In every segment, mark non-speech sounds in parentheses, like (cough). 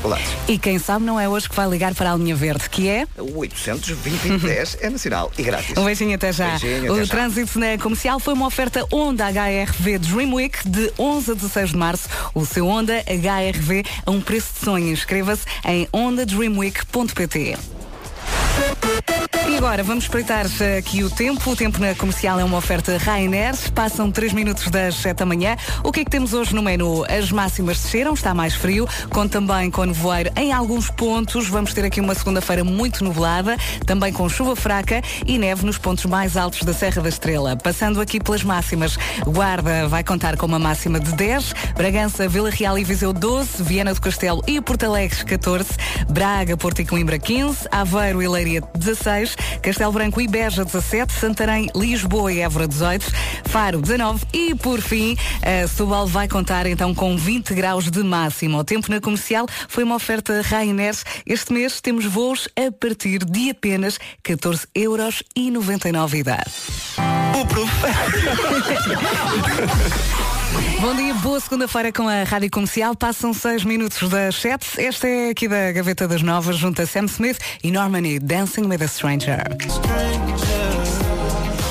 dificuldades. E quem sabe não é hoje que vai ligar para a linha verde, que é? O 800 2010 é nacional e grátis. Um beijinho até já. Beijinho, o até já. trânsito na comercial foi uma oferta Honda HRV Dream Week de 11 a 16 de março. O seu Honda HRV a um preço de sonho. Inscreva-se em hondadreamweek.pt. Agora vamos espreitar aqui o tempo. O tempo na comercial é uma oferta Rainer. Passam 3 minutos das 7 da manhã. O que é que temos hoje no menu? As máximas desceram, está mais frio, com também com nevoeiro em alguns pontos. Vamos ter aqui uma segunda-feira muito nublada, também com chuva fraca e neve nos pontos mais altos da Serra da Estrela. Passando aqui pelas máximas, Guarda vai contar com uma máxima de 10, Bragança, Vila Real e Viseu 12, Viana do Castelo e Porto Alegre 14, Braga, Porto e Coimbra 15, Aveiro e Leiria 16, Castelo Branco e Beja 17, Santarém, Lisboa e Évora 18, Faro 19 e por fim a Setúbal vai contar então com 20 graus de máximo. O tempo na comercial foi uma oferta Ryanair. Este mês temos voos a partir de apenas 14 euros e 99 idade. (laughs) Bom dia, boa segunda-feira com a Rádio Comercial. Passam 6 minutos das 7. Esta é aqui da Gaveta das Novas, junto a Sam Smith e Normani, Dancing with a Stranger.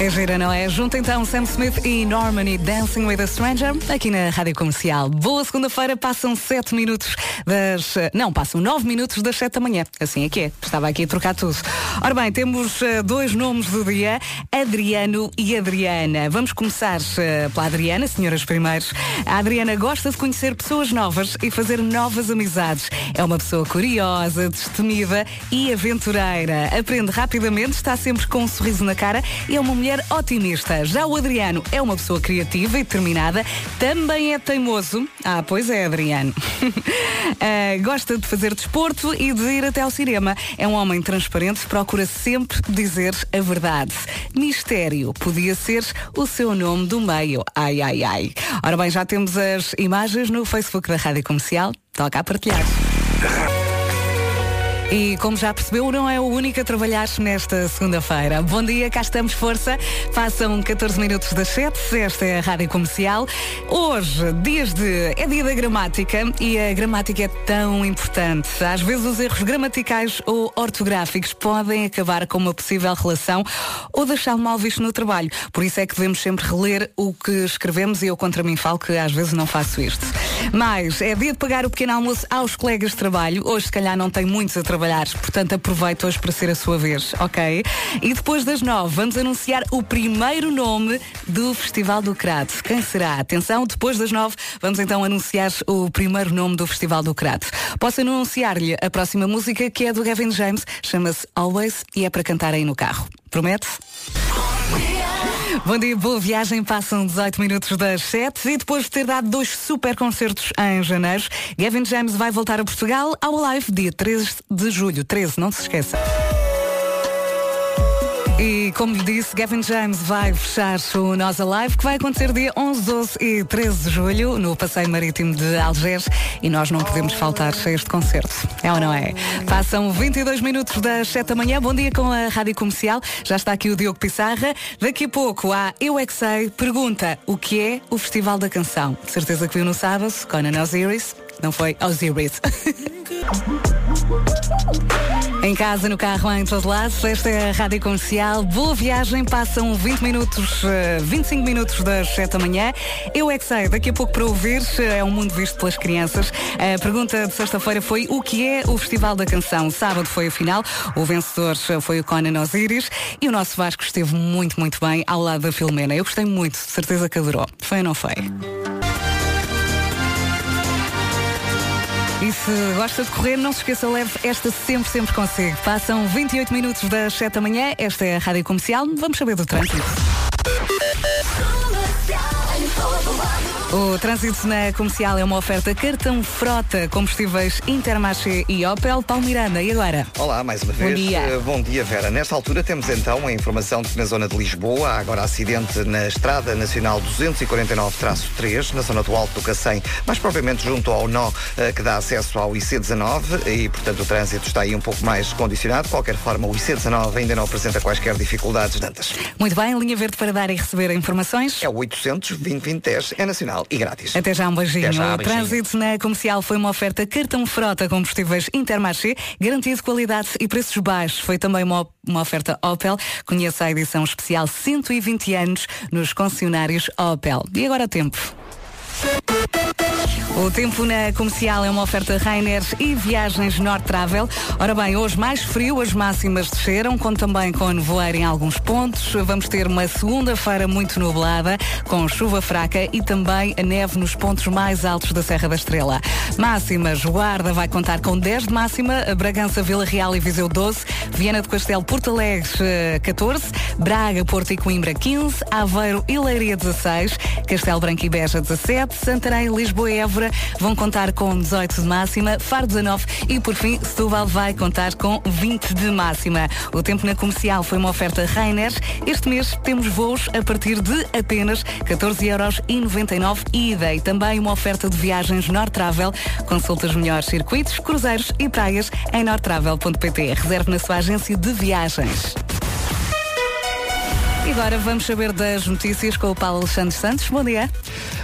É gira, não é? Junta então Sam Smith e Normani Dancing with a Stranger aqui na Rádio Comercial. Boa segunda-feira, passam 7 minutos das. Não, passam 9 minutos das 7 da manhã. Assim é que é. Estava aqui a trocar tudo. Ora bem, temos eh, dois nomes do dia, Adriano e Adriana. Vamos começar eh, pela Adriana, senhoras primeiros. A Adriana gosta de conhecer pessoas novas e fazer novas amizades. É uma pessoa curiosa, destemida e aventureira. Aprende rapidamente, está sempre com um sorriso na cara e é uma mulher otimista. Já o Adriano é uma pessoa criativa e determinada, também é teimoso. Ah, pois é, Adriano. (laughs) Ah, gosta de fazer desporto e de ir até ao cinema. É um homem transparente, procura sempre dizer a verdade. Mistério podia ser o seu nome do meio. Ai, ai, ai. Ora bem, já temos as imagens no Facebook da Rádio Comercial. Toca a partilhar. E como já percebeu, não é o único a trabalhar nesta segunda-feira. Bom dia, cá estamos, força. Passam 14 minutos das 7, esta é a Rádio Comercial. Hoje, dias de. é dia da gramática e a gramática é tão importante. Às vezes os erros gramaticais ou ortográficos podem acabar com uma possível relação ou deixá-lo mal visto no trabalho. Por isso é que devemos sempre reler o que escrevemos e eu contra mim falo que às vezes não faço isto. Mas é dia de pagar o pequeno almoço aos colegas de trabalho. Hoje, se calhar, não tem muitos a trabalhar, portanto, aproveito hoje para ser a sua vez, ok? E depois das nove, vamos anunciar o primeiro nome do Festival do Crato. Quem será? Atenção, depois das nove, vamos então anunciar o primeiro nome do Festival do Crato. Posso anunciar-lhe a próxima música que é do Gavin James, chama-se Always e é para cantar aí no carro. Promete? Bom dia, boa viagem. Passam 18 minutos das 7 e depois de ter dado dois super concertos em janeiro, Gavin James vai voltar a Portugal ao Live dia 13 de julho. 13, não se esqueça. E como lhe disse, Gavin James vai fechar o Nós Alive, que vai acontecer dia 11, 12 e 13 de julho, no Passeio Marítimo de Algés, e nós não podemos faltar a este concerto. É ou não é? Passam 22 minutos das 7 da manhã. Bom dia com a Rádio Comercial. Já está aqui o Diogo Pissarra. Daqui a pouco há Eu É Que Sei. Pergunta o que é o Festival da Canção. De certeza que viu no sábado, Conan Osiris. Não foi Osiris. (laughs) Em casa, no carro, em todo lado, esta é a Rádio Comercial. Boa viagem, passam 20 minutos, eh, 25 minutos das 7 da manhã. Eu é que sei, daqui a pouco para ouvir, eh, é um mundo visto pelas crianças. A pergunta de sexta-feira foi o que é o Festival da Canção? Sábado foi a final, o vencedor eh, foi o Conan Osiris e o nosso Vasco esteve muito, muito bem ao lado da Filomena. Eu gostei muito, de certeza que adorou. Foi ou não foi? E se gosta de correr, não se esqueça, leve esta sempre, sempre consigo. Passam 28 minutos das 7 da manhã, esta é a Rádio Comercial, vamos saber do trânsito. O trânsito na comercial é uma oferta cartão frota, combustíveis Intermarché e Opel. Paulo Miranda, e agora? Olá, mais uma Bom vez. dia. Eh, Bom dia, Vera. Nesta altura temos então a informação de que na zona de Lisboa há agora acidente na Estrada Nacional 249-3, na zona do Alto do Cacém, mais propriamente junto ao nó eh, que dá acesso ao IC19 e, portanto, o trânsito está aí um pouco mais condicionado. De qualquer forma, o IC19 ainda não apresenta quaisquer dificuldades, Dantas. Muito bem, linha verde para dar e receber informações. É o 800 2010 é nacional E grátis. Até já um beijinho. Até já, o beijinho. trânsito na comercial foi uma oferta cartão frota combustíveis Intermarché, garantia de qualidade e preços baixos. Foi também uma, uma oferta Opel. Conheça a edição especial 120 anos nos concessionários Opel. E agora tempo. O tempo na comercial é uma oferta Rainer e viagens North Travel. Ora bem, hoje mais frio, as máximas desceram, com também com nevoeiro em alguns pontos. Vamos ter uma segunda-feira muito nublada, com chuva fraca e também a neve nos pontos mais altos da Serra da Estrela. Máximas, Guarda vai contar com 10 de máxima, Bragança, Vila Real e Viseu 12, Viana do Castelo, Porto Alegre eh, 14, Braga, Porto e Coimbra 15, Aveiro e Leiria 16, Castelo Branco e Beja 17, Santarém, Lisboa Évora vão contar com 18 de máxima, Faro 19 e por fim Setúbal vai contar com 20 de máxima. O tempo na comercial foi uma oferta Rainer. Este mês temos voos a partir de apenas 14,99€ ida e também uma oferta de viagens North Travel. Consulta os melhores circuitos, cruzeiros e praias em nortravel.pt. Reserve na sua agência de viagens. E agora vamos saber das notícias com o Paulo Alexandre Santos. Bom dia.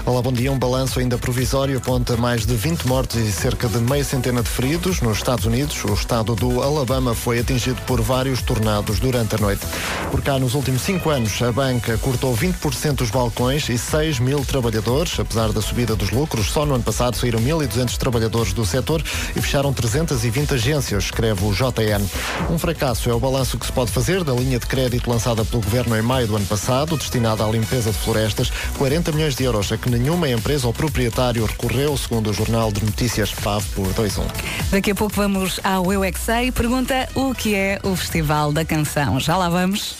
Olá, bom dia. Um balanço ainda provisório aponta mais de 20 mortes e cerca de meia centena de feridos nos Estados Unidos. O estado do Alabama foi atingido por vários tornados durante a noite. Por cá, nos últimos cinco anos, a banca cortou 20% dos balcões e 6 mil trabalhadores. Apesar da subida dos lucros, só no ano passado saíram 1.200 trabalhadores do setor e fecharam 320 agências, escreve o JN. Um fracasso é o balanço que se pode fazer da linha de crédito lançada pelo governo em maio do ano passado, destinada à limpeza de florestas, 40 milhões de euros a que nenhuma empresa ou proprietário recorreu, segundo o Jornal de Notícias PAV por 21. Daqui a pouco vamos ao Eu é Sei. Pergunta o que é o Festival da Canção. Já lá vamos.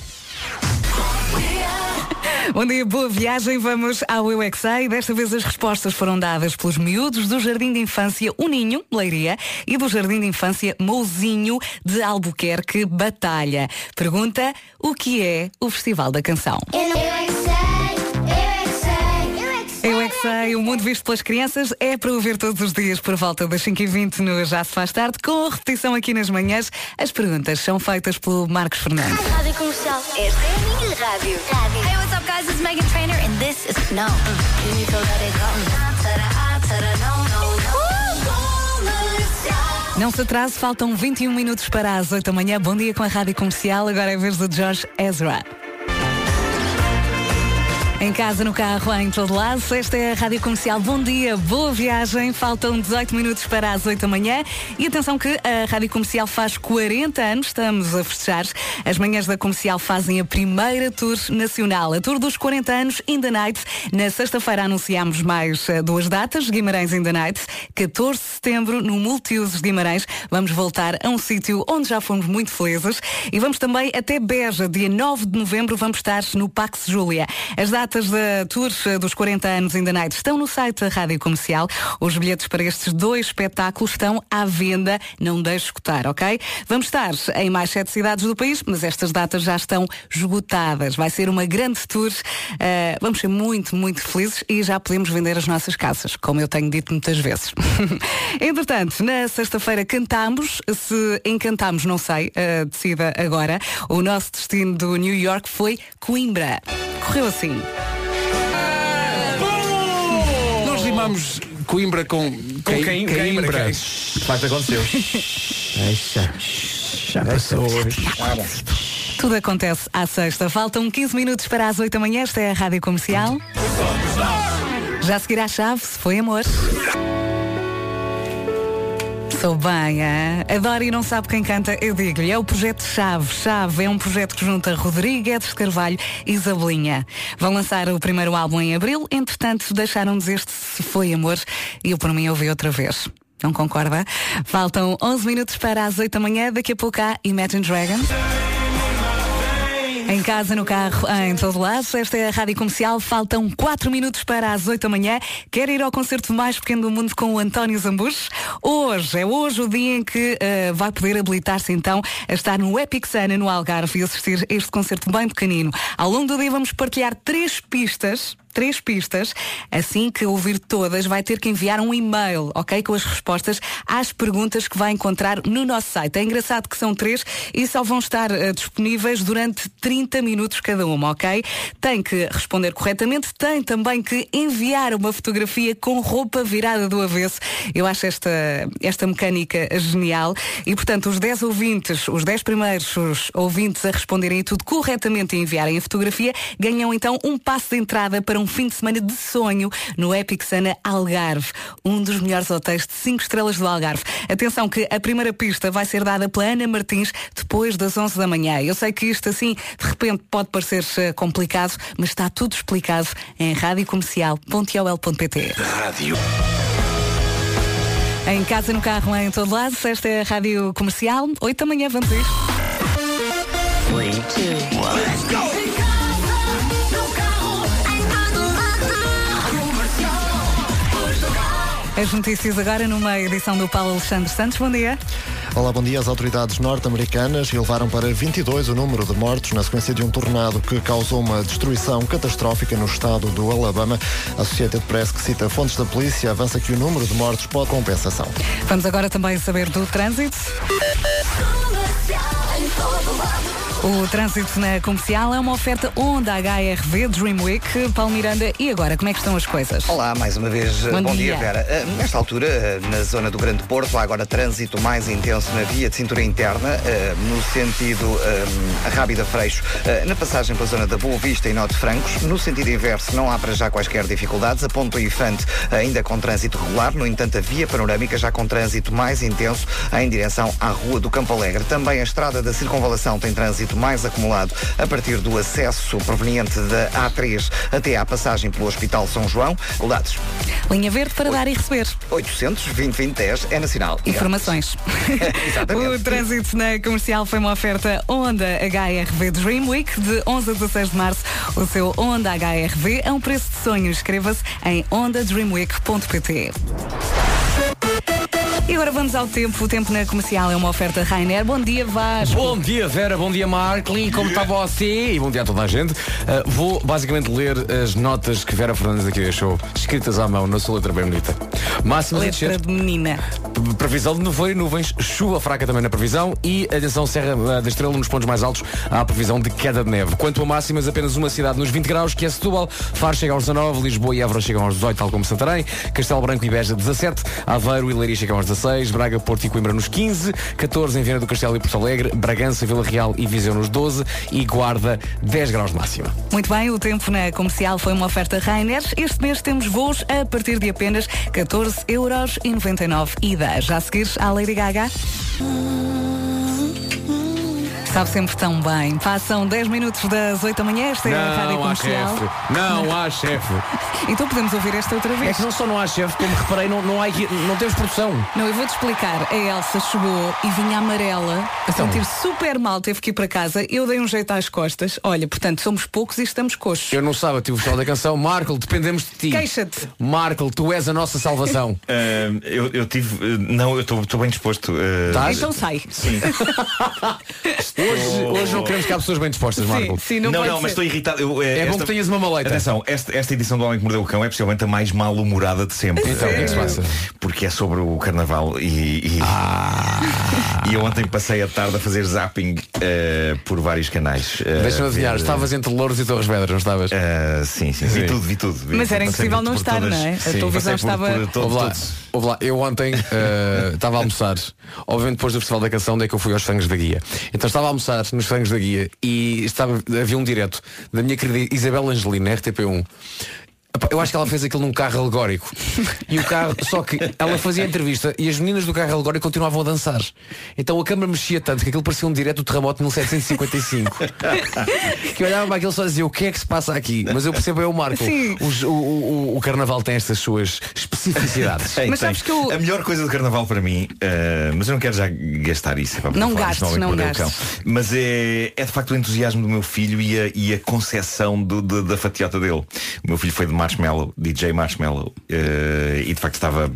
Bom dia, boa viagem. Vamos ao Eu é. Desta vez as respostas foram dadas pelos miúdos do Jardim de Infância Uninho, Leiria, e do Jardim de Infância Mouzinho de Albuquerque, Batalha. Pergunta o que é o Festival da Canção. Eu não eu eu é que sei, o mundo visto pelas crianças é para ouvir todos os dias por volta das 5h20 no Já Se Faz Tarde, com repetição aqui nas manhãs. As perguntas são feitas pelo Marcos Fernandes. Rádio Comercial. Esta é a minha rádio. rádio. Up, guys? It's Megan Trainor, and this is No. You need to let it go. Não se atrase, faltam 21 minutos para as 8 da manhã. Bom dia com a Rádio Comercial. Agora é a vez do George Ezra. Em casa, no carro, em todo lado. Esta é a Rádio Comercial. Bom dia, boa viagem. Faltam 18 minutos para as 8 da manhã. E atenção que a Rádio Comercial faz 40 anos, estamos a festejar. As manhãs da Comercial fazem a primeira tour nacional, a tour dos 40 anos in the Night. Na sexta-feira anunciámos mais eh, duas datas, Guimarães in the Night, 14 de setembro, no Multiusos Guimarães. Vamos voltar a um sítio onde já fomos muito felizes. E vamos também até Beja, dia 9 de novembro, vamos estar no Pax Júlia. As datas da tour dos 40 anos in the Night estão no site da Rádio Comercial. Os bilhetes para estes dois espetáculos estão à venda. Não deixe escutar, ok? Vamos estar em mais sete cidades do país, mas estas datas já estão esgotadas. Vai ser uma grande tour. Eh, vamos ser muito, muito felizes e já podemos vender as nossas casas, como eu tenho dito muitas vezes. (laughs) Entretanto, na sexta-feira cantamos. Se encantamos, não sei, eh, decida agora. O nosso destino do New York foi Coimbra. Correu assim. Rimamos Coimbra com, Com quem? Coimbra. Quem? De facto aconteceu. Deixa. Já passou. Tudo acontece à sexta. Faltam 15 minutos para as 8 da manhã. Esta é a Rádio Comercial. Já seguirá a chave, se foi amor. Sou bem, hein? adoro e não sabe quem canta, eu digo-lhe. É o projeto Chave. Chave é um projeto que junta Rodrigues Carvalho e Isabelinha. Vão lançar o primeiro álbum em abril, entretanto deixaram-nos este Se Foi Amor e eu por mim ouvi outra vez. Não concorda? Faltam 11 minutos para as 8 da manhã. Daqui a pouco há Imagine Dragons. Em casa, no carro, em todo lado. Esta é a Rádio Comercial. Faltam 4 minutos para as 8 da manhã. Quer ir ao concerto mais pequeno do mundo com o António Zambujo? Hoje, é hoje o dia em que eh, vai poder habilitar-se então a estar no Epic Sana, no Algarve, e assistir este concerto bem pequenino. Ao longo do dia vamos partilhar três pistas três pistas. Assim que ouvir todas, vai ter que enviar um e-mail, ok? Com as respostas às perguntas que vai encontrar no nosso site. É engraçado que são três e só vão estar eh, disponíveis durante 30 minutos cada uma, ok? Tem que responder corretamente, tem também que enviar uma fotografia com roupa virada do avesso. Eu acho esta, esta mecânica genial e, portanto, os 10 ouvintes, os 10 primeiros os ouvintes a responderem tudo corretamente e enviarem a fotografia, ganham então um passo de entrada para um fim de semana de sonho no Epic Sana Algarve, um dos melhores hotéis de 5 estrelas do Algarve. Atenção que a primeira pista vai ser dada pela Ana Martins depois das 11 da manhã. Eu sei que isto assim, de repente, pode parecer eh, complicado, mas está tudo explicado em radiocomercial.ol.pt. Rádio. Em casa, no carro, em todo lado, esta é a Rádio Comercial. 8 da manhã, vamos a isto. As notícias agora numa edição do Paulo Alexandre Santos. Bom dia. Olá, bom dia. As autoridades norte-americanas elevaram para 22 o número de mortos na sequência de um tornado que causou uma destruição catastrófica no estado do Alabama. A Associated Press, que cita fontes da polícia, avança que o número de mortos pode compensação. Vamos agora também saber do trânsito. O trânsito na comercial é uma oferta Honda HRV Dream Week. Paulo Miranda, e agora, como é que estão as coisas? Olá, mais uma vez, Bom bom, dia. dia. Vera. Uh, Nesta altura, uh, na zona do Grande Porto, há agora trânsito mais intenso na via de cintura interna, no sentido Rábida Freixo, na passagem pela zona da Boa Vista e Norte Francos. No sentido inverso, não há para já quaisquer dificuldades. A Ponto Infante ainda com trânsito regular, no entanto, a via panorâmica já com trânsito mais intenso em direção à Rua do Campo Alegre. Também a estrada da Circunvalação tem trânsito mais acumulado a partir do acesso proveniente da A3 até à passagem pelo Hospital São João. Dados Linha verde para dar e receber. 800 20 10 é nacional. Informações. (laughs) O trânsito na comercial foi uma oferta Honda HRV Dream Week de 11 a 16 de março. O seu Honda HRV é um preço de sonho. Inscreva-se em ondadreamweek.pt. E agora vamos ao tempo. O tempo na comercial é uma oferta Rainer. Bom dia, Vasco. Bom dia, Vera. Bom dia, Markley. Como está você? E bom dia a toda a gente. Uh, vou basicamente ler as notas que Vera Fernandes aqui deixou, escritas à mão na sua letra bem bonita. Máxima de Letra descer. de menina. Previsão de nevoeiro e nuvens, chuva fraca também na previsão e atenção Serra uh, da Estrela nos pontos mais altos há a previsão de queda de neve. Quanto a máximas, apenas uma cidade nos 20 graus, que é Setúbal, Faro chega aos 19, Lisboa e Évora chegam aos 18, tal como Santarém, Castelo Branco e Beja 17, Aveiro e Leiria chegam aos 16, Braga, Porto e Coimbra nos 15, 14 em Viana do Castelo e Porto Alegre, Bragança, Vila Real e Viseu nos 12 e Guarda 10 graus de máxima. Muito bem, o tempo na comercial foi uma oferta Rainer. Este mês temos voos a partir de apenas 14 euros e 99 ida. Já a seguir à Lady Gaga. Sabe sempre tão bem. Passam 10 minutos das 8 da manhã, esta é a Rádio Não há Comercial. chefe, não há chefe. (laughs) Então podemos ouvir esta outra É vez. que não só não há chefe, como reparei, não, não, há, não temos produção. Não, eu vou-te explicar. A Elsa chegou e vinha amarela, a Então. sentir super mal, teve que ir para casa. Eu dei um jeito às costas. Olha, portanto, somos poucos e estamos coxos. Eu no sábado tive o festival da canção. Marco, dependemos de ti. Queixa-te. Marco, tu és a nossa salvação. (laughs) Ah, eu, eu tive. ah, não, eu estou bem disposto. ah, Estás? Então sai. Sim. (laughs) Hoje, hoje não queremos que há pessoas bem dispostas, Marco. Sim, sim, não, não, pode não, mas estou irritado. Eu, eh, É bom esta- que tenhas uma maleta. Atenção, esta, esta edição do Homem que Mordeu o Cão é possivelmente a mais mal-humorada de sempre. Então, o que é que se passa? Porque é sobre o carnaval e. E, (laughs) e eu ontem passei a tarde a fazer zapping eh, por vários canais. eh, Deixa-me adivinhar, ver, estavas entre Louros e Torres Vedras, não estavas? eh, sim, sim, vi Sim. tudo, vi tudo. Vi- Mas era impossível por- não por estar, todas- não é? A Sim, televisão por- estava- por todos. Ouve lá, eu ontem eh, (laughs) estava a almoçar, obviamente depois do Festival da Canção, daí que eu fui aos frangos da guia. Então estava a almoçar nos frangos da guia e estava, havia um direto da minha querida Isabel Angelina, RTP1. Eu acho que ela fez aquilo num carro alegórico. E o carro, só que ela fazia a entrevista e as meninas do carro alegórico continuavam a dançar. Então a câmara mexia tanto que aquilo parecia um direto do terremoto de 1755. que eu olhava para aquilo só e dizia o que é que se passa aqui? Mas eu percebo é o Marco. Sim. Os- o, o- o carnaval tem estas suas especificidades. Tem, Mas tem. sabes que eu- A melhor coisa do carnaval para mim, eh, mas eu não quero já gastar isso. é para Não falar gastes, não o gastes. Cão. Mas é, é de facto o entusiasmo do meu filho e a, e a concepção do- do- da fatiota dele. O meu filho foi de maio Marshmallow, DJ Marshmallow, eh, e de facto estava,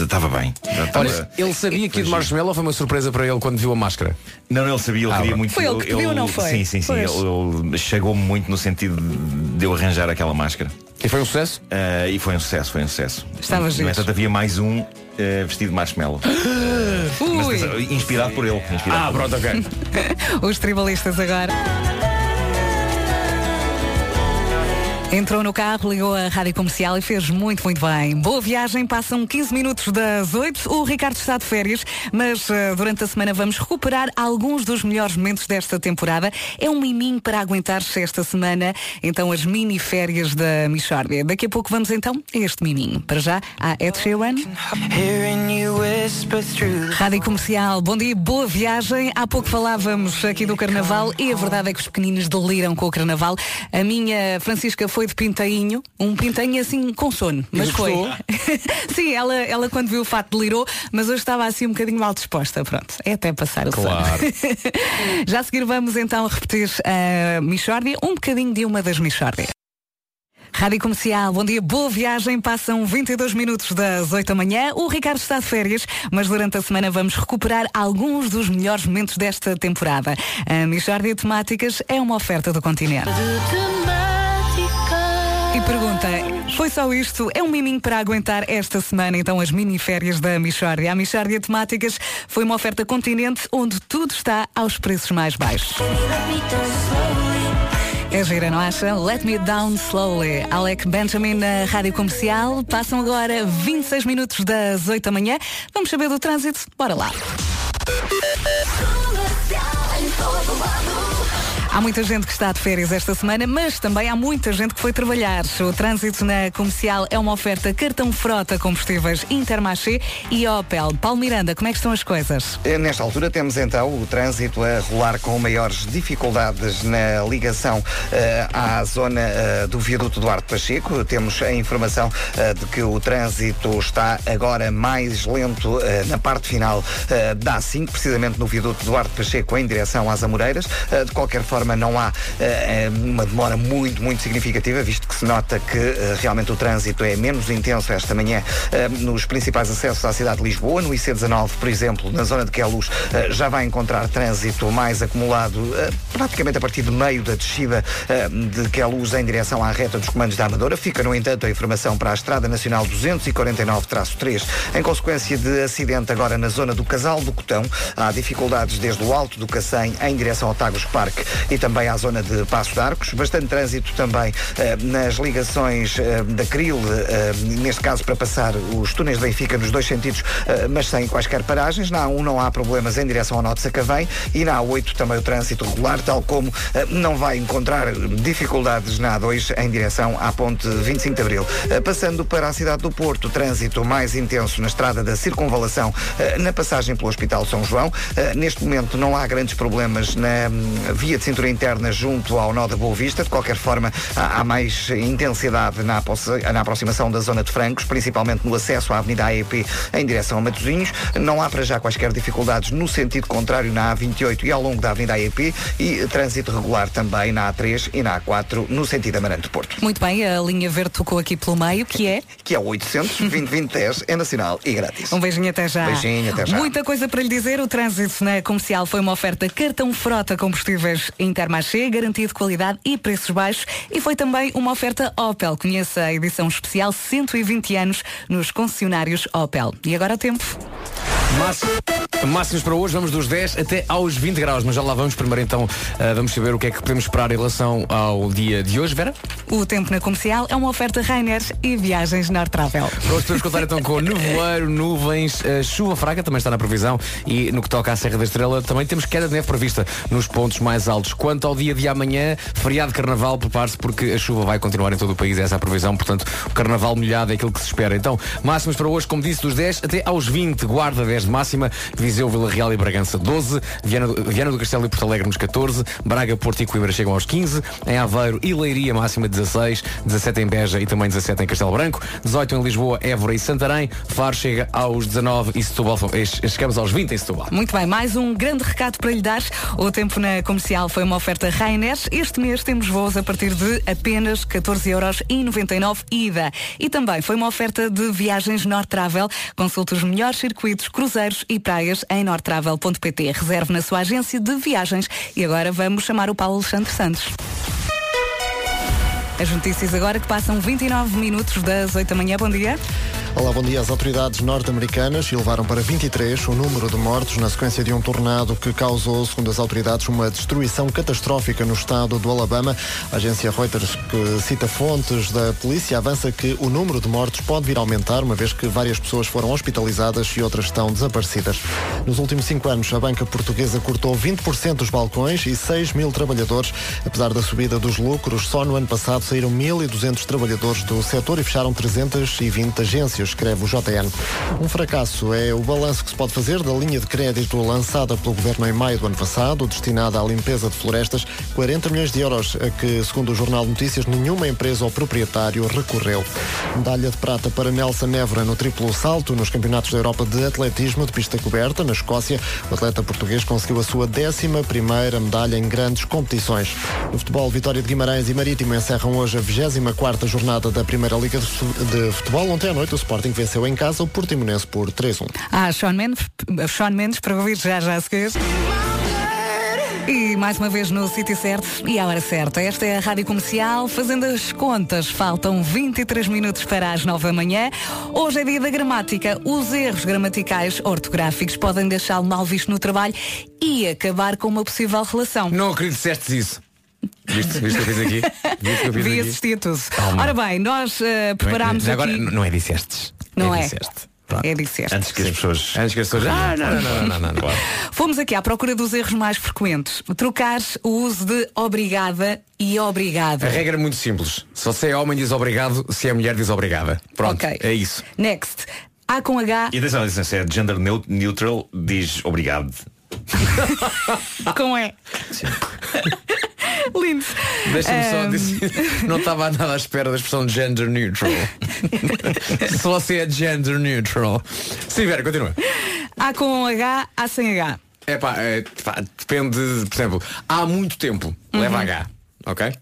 estava bem. Estava- Olha, ele sabia que de marshmallow foi uma surpresa para ele quando viu a máscara? Não, ele sabia, ele Ah, queria muito. Foi ele que pediu, não foi? Sim, sim, sim. Ele, ele chegou-me muito no sentido de eu arranjar aquela máscara. E foi um sucesso? Eh, e foi um sucesso, foi um sucesso. Estava No entanto, havia mais um eh, vestido de marshmallow. (gasps) Mas, Ui, atenção, inspirado por ele. Inspirado Ah, por ele. pronto, ok. (laughs) os tribalistas agora. Entrou no carro, ligou a rádio comercial e fez muito, muito bem. Boa viagem, passam 15 minutos das 8. O Ricardo está de férias, mas eh, durante a semana vamos recuperar alguns dos melhores momentos desta temporada. É um miminho para aguentar-se esta semana, então as mini férias da Michórdia. Daqui a pouco vamos então a este miminho. Para já, a Ed Sheeran. Rádio Comercial, bom dia, boa viagem. Há pouco falávamos aqui do Carnaval e a verdade é que os pequeninos deliram com o Carnaval. A minha Francisca foi de pintainho, um pintainho assim com sono, mas foi. (laughs) Sim, ela, ela quando viu o fato delirou, mas hoje estava assim um bocadinho mal disposta. Pronto, é até passar o Claro. sono. (laughs) Já a seguir vamos então repetir a Michórdia, um bocadinho de uma das Michórdias. Rádio Comercial, bom dia, boa viagem. Passam 22 minutos das 8 da manhã. O Ricardo está de férias, mas durante a semana vamos recuperar alguns dos melhores momentos desta temporada. A Michórdia Temáticas é uma oferta do continente. E pergunta, foi só isto? É um miminho para aguentar esta semana, então, as mini-férias da Michórdia. A Michórdia Temáticas foi uma oferta continente onde tudo está aos preços mais baixos. É gira, não acha? Let Me Down Slowly. Alec Benjamin na Rádio Comercial. Passam agora 26 minutos das 8 da manhã. Vamos saber do trânsito? Bora lá. Há muita gente que está de férias esta semana, mas também há muita gente que foi trabalhar. O trânsito na comercial é uma oferta cartão frota combustíveis Intermarché e Opel. Paulo Miranda, como é que estão as coisas? Eh, Nesta altura temos então o trânsito a rolar com maiores dificuldades na ligação eh, à zona eh, do viaduto Duarte Pacheco. Temos a informação eh, de que o trânsito está agora mais lento na parte final da A5, precisamente no viaduto Duarte Pacheco em direção às Amoreiras. De qualquer forma, não há eh, uma demora muito, muito significativa, visto que se nota que eh, realmente o trânsito é menos intenso esta manhã nos principais acessos à cidade de Lisboa. No IC19, por exemplo, na zona de Queluz, já vai encontrar trânsito mais acumulado praticamente a partir do meio da descida de Queluz em direção à reta dos comandos da Amadora. Fica, no entanto, a informação para a Estrada Nacional 249-3, em consequência de acidente agora na zona do Casal do Cotão. Há dificuldades desde o alto do Cacém em direção ao Tagus Parque e também à zona de Passo de Arcos. Bastante trânsito também eh, nas ligações eh, da Cril, eh, neste caso para passar os túneis de Benfica nos dois sentidos, mas sem quaisquer paragens. Na A1 não há problemas em direção ao Norte Sacavém e na A8 também o trânsito regular, tal como não vai encontrar dificuldades na A2 em direção à ponte 25 de Abril. Passando para a cidade do Porto, trânsito mais intenso na estrada da Circunvalação, na passagem pelo Hospital São João. Neste momento não há grandes problemas na hum, via de cintura interna junto ao nó da Boa Vista. De qualquer forma, há há mais intensidade na aproximação da zona de Francos, principalmente no acesso à Avenida AEP em direção a Matosinhos. Não há para já quaisquer dificuldades no sentido contrário na A28 e ao longo da Avenida AEP e trânsito regular também na A3 e na A4 no sentido Amarante Porto. Muito bem, a linha verde tocou aqui pelo meio, que é (laughs) Que é o 800 2010 é nacional e grátis. Um beijinho até já. Beijinho, até já. Muita coisa para lhe dizer. O trânsito na comercial foi uma oferta cartão frota combustíveis Intermarché, garantia de qualidade e preços baixos. E foi também uma oferta Opel. Conheça a edição especial 120 anos nos concessionários Opel. E agora o tempo. Máximo- Máximos para hoje, vamos dos 10 até aos 20 graus, mas já lá vamos primeiro então, ah, vamos saber o que é que podemos esperar em relação ao dia de hoje, Vera? O tempo na comercial é uma oferta Rainer e viagens Norte Travel. Hoje podemos contar então com nevoeiro, nuvens, ah, chuva fraca, também está na previsão, e no que toca à Serra da Estrela também temos queda de neve prevista nos pontos mais altos. Quanto ao dia de amanhã, feriado de carnaval, prepare-se porque a chuva vai continuar em todo o país, essa é a previsão, portanto, o carnaval molhado é aquilo que se espera. Então, máximos para hoje, como disse, dos 10 até aos 20, guarda 10 de máxima, Viseu, Vila Real e Bragança 12, Viana, Viana do Castelo e Porto Alegre nos 14, Braga, Porto e Coimbra chegam aos 15, em Aveiro e Leiria máxima 16, 17 em Beja e também 17 em Castelo Branco, 18 em Lisboa, Évora e Santarém, Faro chega aos 19 e Setúbal, eh, chegamos aos 20 em Setúbal. Muito bem, mais um grande recado para lhe dar. O tempo na comercial foi uma oferta Rainer. Este mês temos voos a partir de apenas 14,99€ ida. E também foi uma oferta de viagens Nortravel. Consulte os melhores circuitos, cruzeiros e praias em nortravel.pt. Reserve na sua agência de viagens. E agora vamos chamar o Paulo Alexandre Santos. As notícias agora que passam 29 minutos das 8 da manhã. Bom dia. Olá, bom dia. As autoridades norte-americanas elevaram para 23 o número de mortos na sequência de um tornado que causou, segundo as autoridades, uma destruição catastrófica no estado do Alabama. A agência Reuters, que cita fontes da polícia, avança que o número de mortos pode vir a aumentar, uma vez que várias pessoas foram hospitalizadas e outras estão desaparecidas. Nos últimos cinco anos, a banca portuguesa cortou 20% dos balcões e 6 mil trabalhadores. Apesar da subida dos lucros, só no ano passado saíram 1.200 trabalhadores do setor e fecharam 320 agências, escreve o JN. Um fracasso é o balanço que se pode fazer da linha de crédito lançada pelo Governo em maio do ano passado, destinada à limpeza de florestas, 40 milhões de euros, a que, segundo o Jornal Notícias, nenhuma empresa ou proprietário recorreu. Medalha de prata para Nelson Évora no triplo salto nos Campeonatos da Europa de Atletismo de pista coberta, na Escócia. O atleta português conseguiu a sua 11 primeira medalha em grandes competições. No futebol, Vitória de Guimarães e Marítimo encerram hoje a 24ª jornada da Primeira Liga de Fu- de Futebol. Ontem à noite o Sporting venceu em casa o Portimonense por 3-1. Ah, Sean Mendes, Sean Mendes para ouvir já já a seguir. E mais uma vez no sítio certo e à hora certa. Esta é a Rádio Comercial, fazendo as contas. Faltam 23 minutos para as 9 da manhã. Hoje é dia da gramática. Os erros gramaticais ortográficos podem deixá-lo mal visto no trabalho e acabar com uma possível relação. Não acredito que disseste isso. Viste, viste o que eu fiz aqui? Viste o que eu fiz Vi aqui? assistir a tudo. Calma. Ora bem, nós eh, preparámos Já aqui... Agora, não é dissestes. Não é. disseste. Pronto. É disseste. Antes que as pessoas. Antes que as pessoas. Ah, não, não, não, não, não, não. Fomos aqui à procura dos erros mais frequentes. Trocar o uso de obrigada e obrigada. A regra é muito simples. Se você é homem, diz obrigado. Se é mulher, diz obrigada. Pronto, Ok. é isso. Next. A com H, E atenção, atenção, se é gender neu- neutral, diz obrigado. (laughs) com E. (laughs) Lindo. Deixa-me só dizer. (laughs) Não estava nada à espera da expressão gender neutral. (laughs) Se você é gender neutral. Sim, Vera, continua. A com H, A sem H. É pá, é, pá, depende, por exemplo, há muito tempo, Uhum. leva H, ok?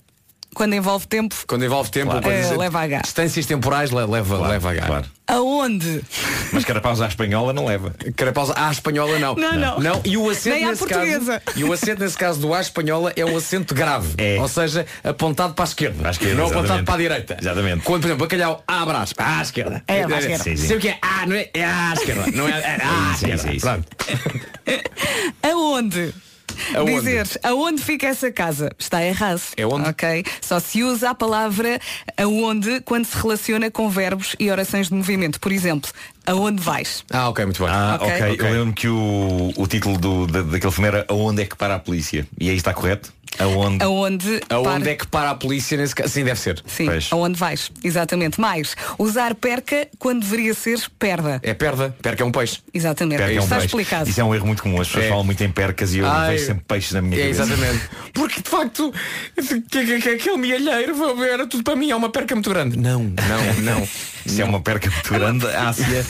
Quando envolve tempo, Quando envolve tempo, Claro. quando É, leva H. distâncias temporais, le- leva, leva H. Claro. aonde? Mas carapausa à espanhola não leva. Carapausa à espanhola não. Não, não. e o acento Nem à nesse caso. E o acento nesse caso do à espanhola é um acento grave. É. Ou seja, apontado para a esquerda. Para a esquerda, não apontado exatamente. para a direita. Exatamente. Quando, por exemplo, bacalhau à brás, à esquerda. É, para a esquerda. Sim, sim. Sei o que é ah, não é? É à esquerda. Não é, é à esquerda. isso, isso. Pronto. Aonde? (laughs) Aonde? Dizer aonde fica essa casa está errado. É onde? Ok. Só se usa a palavra aonde quando se relaciona com verbos e orações de movimento. Por exemplo, aonde vais? Ah, ok, muito bem. Ah, Ok. ok. Ok. Eu lembro que o, o título do, da, daquele filme era Aonde é que para a polícia? E aí está correto? Aonde? Aonde? Aonde para- é que para a polícia nesse caso? Sim, deve ser. Sim, Pois. aonde vais? Exatamente. Mais, usar perca quando deveria ser perda. É perda. Perca é um peixe. Exatamente. Perca é um Está peixe. explicado. Isso é um erro muito comum. As pessoas É. falam muito em percas e eu Ai, vejo sempre peixes na minha É, cabeça. exatamente. (laughs) Porque de facto, que, que, que aquele ver, era tudo para mim, é uma perca muito grande. Não, não, não. (laughs) Se é uma perca muito grande, (laughs) Ásia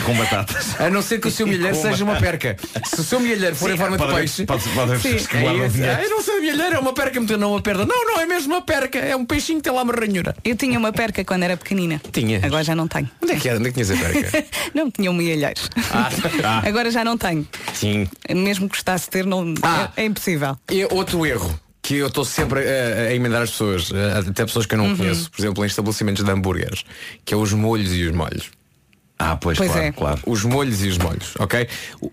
com batatas. A não ser que o seu milheiro seja uma perca. Se o seu milheiro for em forma de peixe. Pode, pode que é. Ai, não sei, milheiro é uma perca muito não uma perda. Não, não é mesmo uma perca. É um peixinho que tem lá uma ranhura. Eu tinha uma perca quando era pequenina. Tinhas? Agora já não tenho. Onde é que é? Onde é que tinhas a perca? (laughs) não tinha um milheiros. Ah, Agora já não tenho. Sim. Mesmo que gostasse de ter, não, Ah. é, é impossível. E outro erro que eu estou sempre a, a emendar as pessoas, até pessoas que eu não Uhum. conheço, por exemplo, em estabelecimentos de hambúrgueres, que é os molhos e os molhos. Ah, pois, Pois claro, é. claro. Os molhos e os molhos, ok?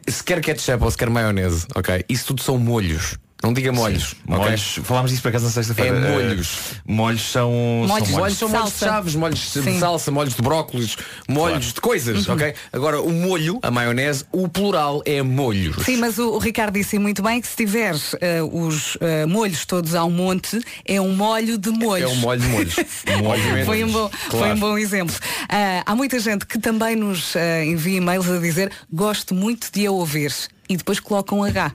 Se quer ketchup ou se quer maionese, ok? Isso tudo são molhos. Não diga molhos. Molhos, falámos disso para casa na sexta-feira. É Eh, molhos. molhos são. Molhos, são Molhos são molhos de Salsa. chaves, molhos de Sim. salsa, molhos de brócolis, molhos de coisas, ok? Agora, o molho, a maionese, o plural é molhos. Sim, mas o, o Ricardo disse muito bem que se tiveres eh, os eh, molhos todos ao monte, é um molho de molhos. É um molho de molhos. (laughs) molho de Foi um, molhos. bom, Claro. foi um bom exemplo. Ah, há muita gente que também nos envia e-mails a dizer gosto muito de a ouvir e depois colocam um H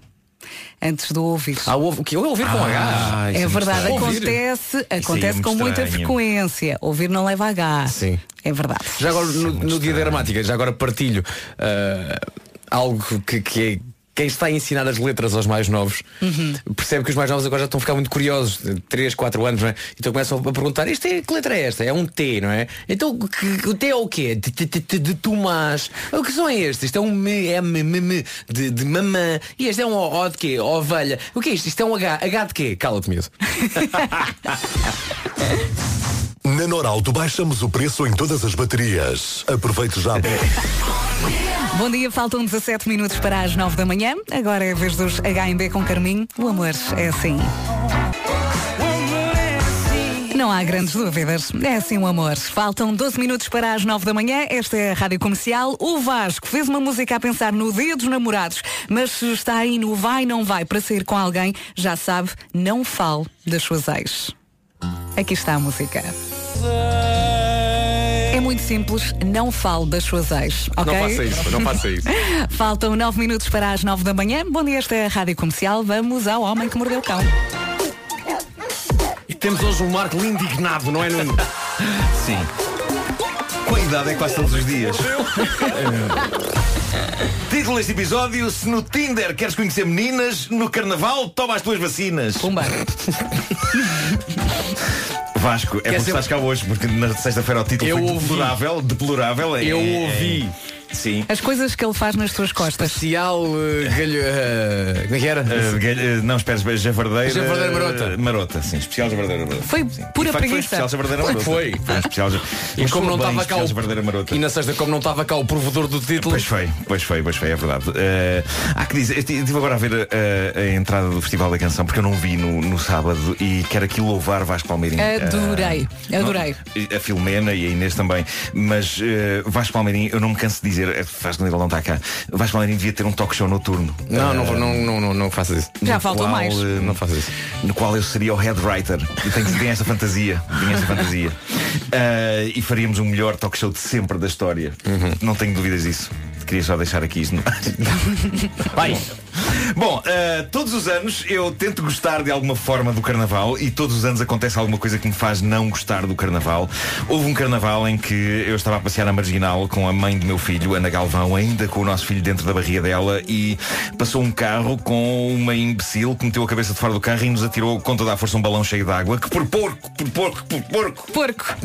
antes do ouvir. Ah, o que? Eu ouvir com H. Ah, isso é muito verdade, estranho. Ouvir? acontece, acontece muito com muita estranho. frequência. Ouvir não leva H. Sim. É verdade. Já agora, no, muito no dia da gramática, já agora partilho ah, algo que, que é. Quem está a ensinar as letras aos mais novos percebe que os mais novos agora já estão a ficar muito curiosos, 3, 4 anos, não é? Então começam a perguntar, isto é, que letra é esta? É um T, não é? Então que- o T é o quê? De, Tomás. O que são estes? Isto é um M, M, M, M de, de mamã. E este é um O, O de quê? Ovelha. O que é isto? Isto é um H. H de quê? Cala-te, miúdo. (laughs) Na Norauto baixamos o preço em todas as baterias. Aproveite já. (laughs) Bom dia, faltam 17 minutos para as 9 da manhã. Agora é a vez dos HMB com Carminho. O amor é assim. Não há grandes dúvidas. É assim o amor. Faltam 12 minutos para as 9 da manhã. Esta é a Rádio Comercial. O Vasco fez uma música a pensar no dia dos namorados, mas se está aí no vai não vai para sair com alguém, já sabe, não fale das suas ex. Aqui está a música. Muito simples, não fale das suas ex, ok? Não faça isso, não faça isso. (laughs) Faltam 9 minutos para as 9 da manhã. Bom dia, esta é a Rádio Comercial. Vamos ao Homem que Mordeu o Cão. E temos hoje um Marco indignado, não é, Nuno? (laughs) Sim. Com a idade é quase todos os dias. (laughs) Título deste episódio: Se no Tinder queres conhecer meninas, no carnaval toma as tuas vacinas. Pumba. Vasco, é porque ser- estás cá hoje, porque na sexta-feira o título Eu foi ouvi. deplorável. Deplorável é. Eu é- ouvi. Sim. As coisas que ele faz nas tuas costas. Especial eh, galho. eh, como é que era? Uh, galho- uh, não, espera, javardeira. Javardeira marota. uh, Marota, sim, especial javardeira marota. Foi sim. pura facto, Foi preguiça. especial javardeira Foi, marota. foi. Foi um especial E como não estava cá especial o... E na sexta, como não estava cá o provedor do título. Pois foi, pois foi, pois foi, é verdade. Uh, há que dizer, estive agora a ver a, a entrada do Festival da Canção porque eu não vi no, no sábado e quero aqui louvar Vasco Palmeirinho. Adorei, Uh, adorei. não- a Filomena e a Inês também. Mas uh, Vasco Palmeirinho, eu não me canso de dizer, é, Vasco nível não está cá. Vasco Palmeirinho devia ter um talk show noturno. Não, não, Uh, não, não, não, não faças isso. Já faltou qual, mais. eh, Não faças isso. No qual eu seria o head writer. Eu tenho, tenho esta fantasia. Tenho esta fantasia. Eh, e faríamos o melhor talk show de sempre da história. Não tenho dúvidas disso. Queria só deixar aqui isto. no- Vai! Bom, eh, todos os anos eu tento gostar de alguma forma do carnaval e todos os anos acontece alguma coisa que me faz não gostar do carnaval. Houve um carnaval em que eu estava a passear na marginal com a mãe do meu filho, Ana Galvão, ainda com o nosso filho dentro da barriga dela e passou um carro com uma imbecil que meteu a cabeça de fora do carro e nos atirou com toda a força um balão cheio de água que por porco, por porco, por porco, Porco.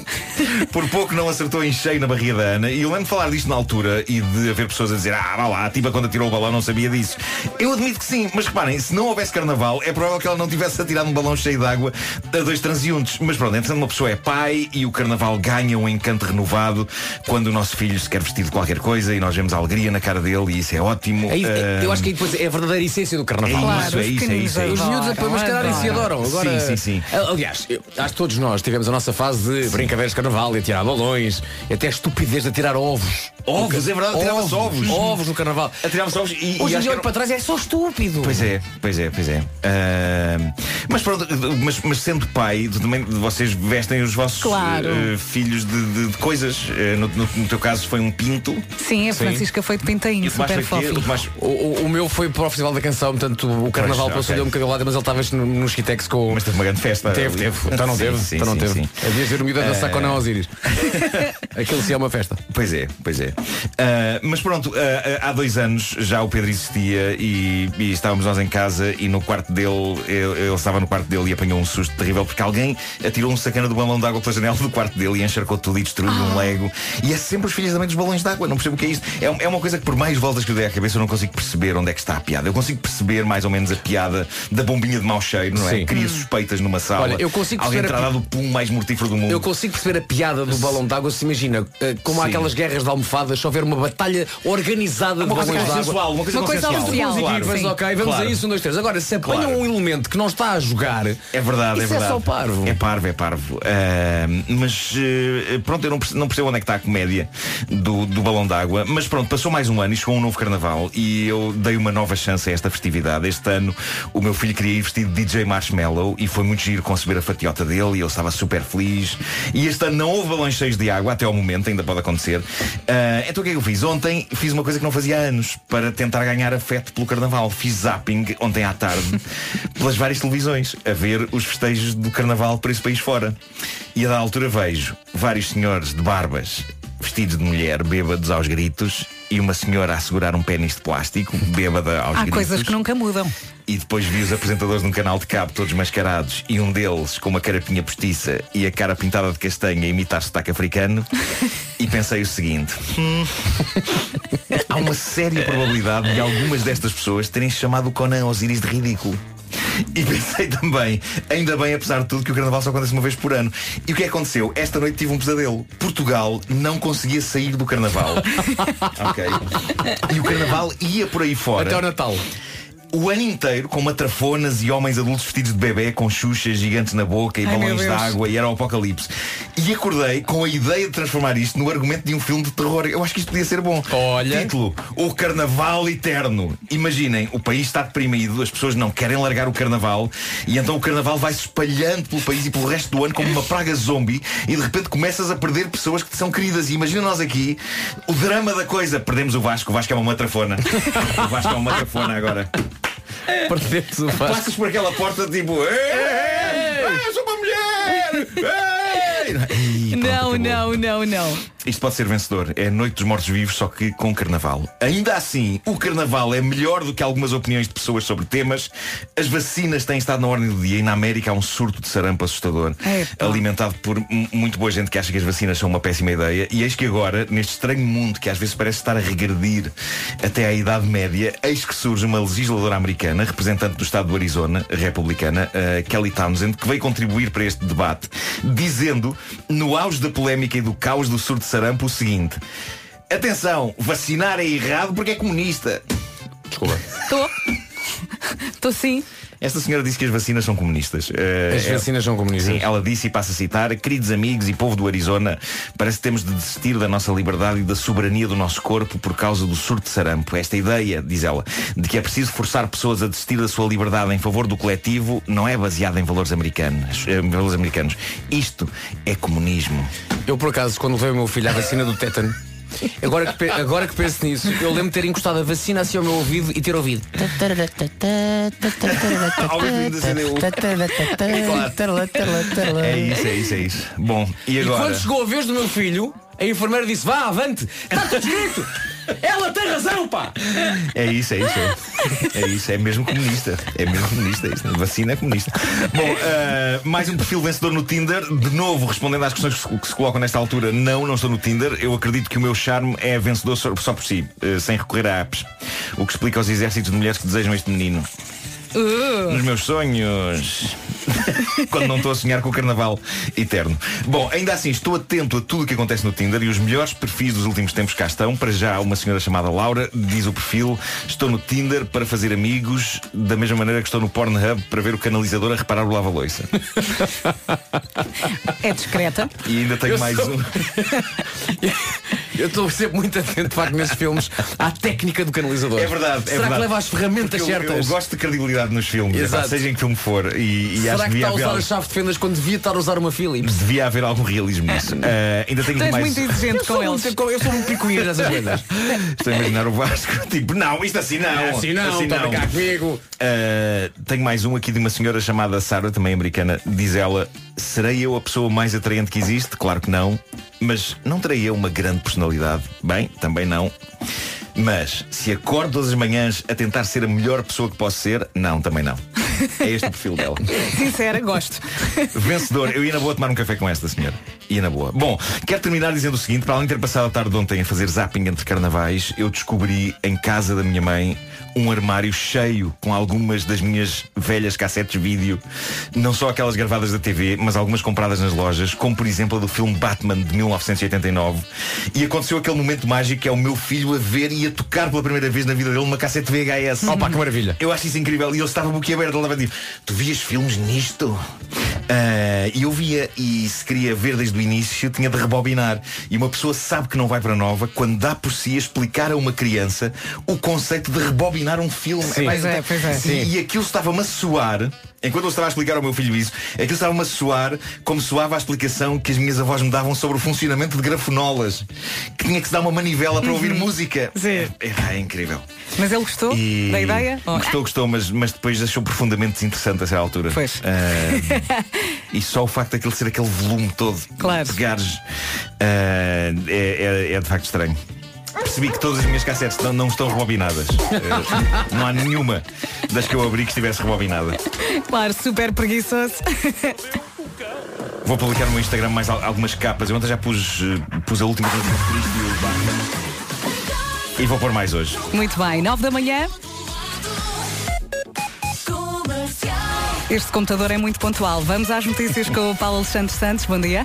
por pouco não acertou em cheio na barriga da Ana. E eu lembro de falar disto na altura e de haver pessoas a dizer, ah, vá lá, a tipa quando atirou o balão não sabia disso. Eu admito que sim, mas reparem, se não houvesse carnaval, é provável que ela não tivesse atirado um balão cheio de água a dois transeuntes. Mas pronto, entretanto uma pessoa é pai e o carnaval ganha um encanto renovado quando o nosso filho se quer vestir de qualquer coisa e nós vemos a alegria na cara dele e isso é ótimo. É isso, é- eu Ah, acho que aí depois é a verdadeira essência do é carnaval. Claro, isso, é isso, é isso, é pequeninos isso. Os miúdos a mascarar e se adoram. Agora, Sim, sim, sim. Aliás, eu- acho que todos nós tivemos a nossa fase de brincadeiras de carnaval e atirar balões, e até a estupidez de atirar ovos. Ovos, é verdade, atirava-se ovos. Ovos no carnaval. Atirava-se ovos e, Hoje em dia olho para trás é só estúpido. Pois é, pois é, pois é. Ah, mas pronto, mas, mas sendo pai, também vocês vestem os vossos Claro. eh, filhos de, de- de coisas. Eh, no, no- no teu caso foi um pinto. Sim, a Francisca foi de pintainho, super foi quê? fofo. O Tomás- O, o- o meu foi para o Festival da Canção, portanto o carnaval Pois, passou-lhe ok. um bocadinho lado, mas ele estava no, Skitex com. Mas teve uma grande festa. Teve, teve. Então não Sim, teve. sim, então não sim, teve. sim. Havia de miúdo a dançar com a Osiris. (laughs) Aquilo sim é uma festa. Pois é, pois é. Ah, mas pronto, ah, ah, há dois anos já o Pedro existia e, e estávamos nós em casa e no quarto dele, ele, ele estava no quarto dele e apanhou um susto terrível porque alguém atirou um sacana do balão de água pela janela do quarto dele e encharcou tudo e destruiu um lego. E é sempre os filhos também dos balões de água, não percebo o que é isto. É, é uma coisa que por mais voltas que eu dei à cabeça eu não consigo perceber onde é que está a piada. Eu consigo perceber mais ou menos a piada da bombinha de mau cheiro, não é? Sim. Cria suspeitas numa sala. Olha, eu consigo Alguém perceber a terá dado o pum mais mortífero do mundo. Eu consigo perceber a piada do balão d'água se imagina, eh, como há aquelas guerras de almofadas, se houver uma batalha organizada de Uma balões d'água. consensual, uma coisa Uma consensual. Mas ok, vamos Claro. a isso, um, dois, três. Agora, se apanham Claro. um elemento que não está a jogar, É verdade, é é verdade. só parvo. É parvo, é parvo. Ah, mas eh, pronto, eu não perce- não percebo onde é que está a comédia do, do balão d'água. Mas pronto, passou mais um ano e chegou um novo carnaval e eu dei uma nova chance a esta festividade. Este ano o meu filho queria ir vestido de DJ Marshmallow e foi muito giro conceber a fatiota dele e ele estava super feliz. E este ano não houve balões cheios de água até ao momento, ainda pode acontecer. Ah, então o que é que eu fiz? Ontem fiz uma coisa que não fazia há anos para tentar ganhar afeto pelo carnaval. Fiz zapping ontem à tarde (laughs) pelas várias televisões a ver os festejos do carnaval por esse país fora. E a da altura vejo vários senhores de barbas vestidos de mulher, bêbados aos gritos, e uma senhora a segurar um pênis de plástico, bêbada aos Há gritos. coisas que nunca mudam. E depois vi os apresentadores de um canal de cabo todos mascarados e um deles com uma carapinha postiça e a cara pintada de castanha a imitar sotaque africano (laughs) e pensei o seguinte "Hum, há uma séria probabilidade de algumas destas pessoas terem chamado o Conan Osiris de ridículo e pensei também, ainda bem apesar de tudo que o carnaval só acontece uma vez por ano. E o que aconteceu? Esta noite tive um pesadelo. Portugal não conseguia sair do carnaval. (laughs) Ok? E o carnaval ia por aí fora. Até ao Natal. O ano inteiro com matrafonas e homens adultos vestidos de bebê com xuxas gigantes na boca e Ai, balões de água e era o apocalipse. E acordei com a ideia de transformar isto no argumento de um filme de terror. Eu acho que isto podia ser bom. Olha. Título: O Carnaval Eterno. Imaginem, o país está deprimido, as pessoas não querem largar o carnaval e então o carnaval vai se espalhando pelo país e pelo resto do ano como uma praga zombie e de repente começas a perder pessoas que te são queridas. E imagina nós aqui o drama da coisa. Perdemos o Vasco, o Vasco é uma matrafona. (laughs) o Vasco é uma matrafona agora. Perdemos o Vasco. Passas por aquela porta tipo sou uma mulher Ei! Não, não, não, não. Isto pode ser vencedor. É Noite dos Mortos Vivos, só que com carnaval. Ainda assim, o carnaval é melhor do que algumas opiniões de pessoas sobre temas. As vacinas têm estado na ordem do dia E na América há um surto de sarampo assustador. Alimentado por muito boa gente que acha que as vacinas são uma péssima ideia. E eis que agora, neste estranho mundo Que às vezes parece estar a regredir Até à Idade Média Eis que surge uma legisladora americana Representante do estado do Arizona, republicana a Kelly Townsend, que veio contribuir para este debate Dizendo, no auge da polémica e do caos do surto de sarampo O seguinte Atenção, vacinar é errado porque é comunista Desculpa. Estou. Estou sim. Esta senhora disse que as vacinas são comunistas. Eh, As vacinas são comunistas. Sim, ela disse e passa a citar Queridos amigos e povo do Arizona Parece que temos de desistir da nossa liberdade E da soberania do nosso corpo Por causa do surto de sarampo Esta ideia, diz ela, de que é preciso forçar pessoas A desistir da sua liberdade em favor do coletivo Não é baseada em valores americanos, eh, valores americanos. Isto é comunismo Eu, por acaso, quando levei o meu filho à vacina do tétano, agora que, agora que penso nisso, eu lembro de ter encostado a vacina assim ao meu ouvido e ter ouvido. É isso, é isso, é isso Bom, e E agora? quando chegou a vez do meu filho, a enfermeira disse: Vá, avante! Está tudo escrito! Ela tem razão, pá! É isso, é isso. É, é isso, é mesmo comunista. É mesmo comunista. Isto. Vacina é comunista. Bom, eh, mais um perfil vencedor no Tinder. De novo, respondendo às questões que se- colocam nesta altura, não, não estou no Tinder. Eu acredito que o meu charme é vencedor só, por si, eh, sem recorrer a apps. O que explica os exércitos de mulheres que desejam este menino. Nos meus sonhos. (laughs) Quando não estou a sonhar com o carnaval eterno. Bom, ainda assim, estou atento a tudo o que acontece no Tinder e os melhores perfis dos últimos tempos cá estão. Para já, uma senhora chamada Laura diz o perfil: Estou no Tinder para fazer amigos, da mesma maneira que estou no Pornhub para ver o canalizador a reparar o lava-loiça. É discreta. E ainda tenho Eu mais sou- um. (laughs) Eu estou sempre muito atento, de facto, nesses filmes, à técnica do canalizador. É verdade, é Será verdade. que leva as ferramentas eu, certas? eu gosto de credibilidade nos filmes, Exato. seja em que filme for. E, e acho Será que que devia está a usar a algo- chave de fendas quando devia estar a usar uma Philips? devia haver algum realismo nisso. Ah, (laughs) ainda tenho mais. muito exigente Eu com sou, eles. muito, eu sou muito picuinha nessas coisas. Estou a imaginar o Vasco, (laughs) tipo, não, isto assim não. Assim não, toma cá comigo. Uh, tenho mais um aqui de uma senhora chamada Sarah, também americana. Diz ela: Serei eu a pessoa mais atraente que existe? Claro que não. Mas não terei eu uma grande personalidade? Bem, também não. Mas se acordo todas as manhãs a tentar ser a melhor pessoa que posso ser? Não, também não. É este o perfil dela. (laughs) Sincera, gosto. Vencedor, eu ia na boa tomar um café com esta senhora. Ia na boa. Bom, quero terminar dizendo o seguinte: para além de ter passado a tarde de ontem a fazer zapping entre carnavais, eu descobri em casa da minha mãe um armário cheio com algumas das minhas velhas cassetes vídeo, não só aquelas gravadas da TV, mas algumas compradas nas lojas, como por exemplo a do filme Batman de 1989. E aconteceu aquele momento mágico que é o meu filho a ver e a tocar pela primeira vez na vida dele uma cassete VHS. Opa, que maravilha. Eu acho isso incrível. E ele estava boquiaberto, tipo, tu vias filmes nisto? Ah, E eu via, e se queria ver desde o início, tinha de rebobinar. E uma pessoa sabe que não vai para nova quando dá por si a explicar a uma criança o conceito de rebobinar um filme. Sim. Epá, Pois é, pois é. E, e aquilo estava-me a soar, enquanto eu estava a explicar ao meu filho isso, aquilo estava-me a soar como soava a explicação que as minhas avós me davam sobre o funcionamento de grafonolas. Que tinha que se dar uma manivela para ouvir música. Sim. É, é incrível. Mas ele gostou E- da ideia? Gostou, gostou, mas, mas depois achou profundamente desinteressante a essa altura. Pois. Ah, e só o facto daquele ser aquele volume todo Claro. de gares ah, é, é- é de facto estranho. Percebi que todas as minhas cassetes não, não estão rebobinadas. Ah, não há nenhuma das que eu abri que estivesse rebobinada. Claro, super preguiçoso. Vou publicar no Instagram mais al- algumas capas. Eu ontem já pus, pus a última coisa e. E vou pôr mais hoje. Muito bem, 9 da manhã. Este computador é muito pontual. Vamos às notícias com o Paulo Alexandre Santos. Bom dia.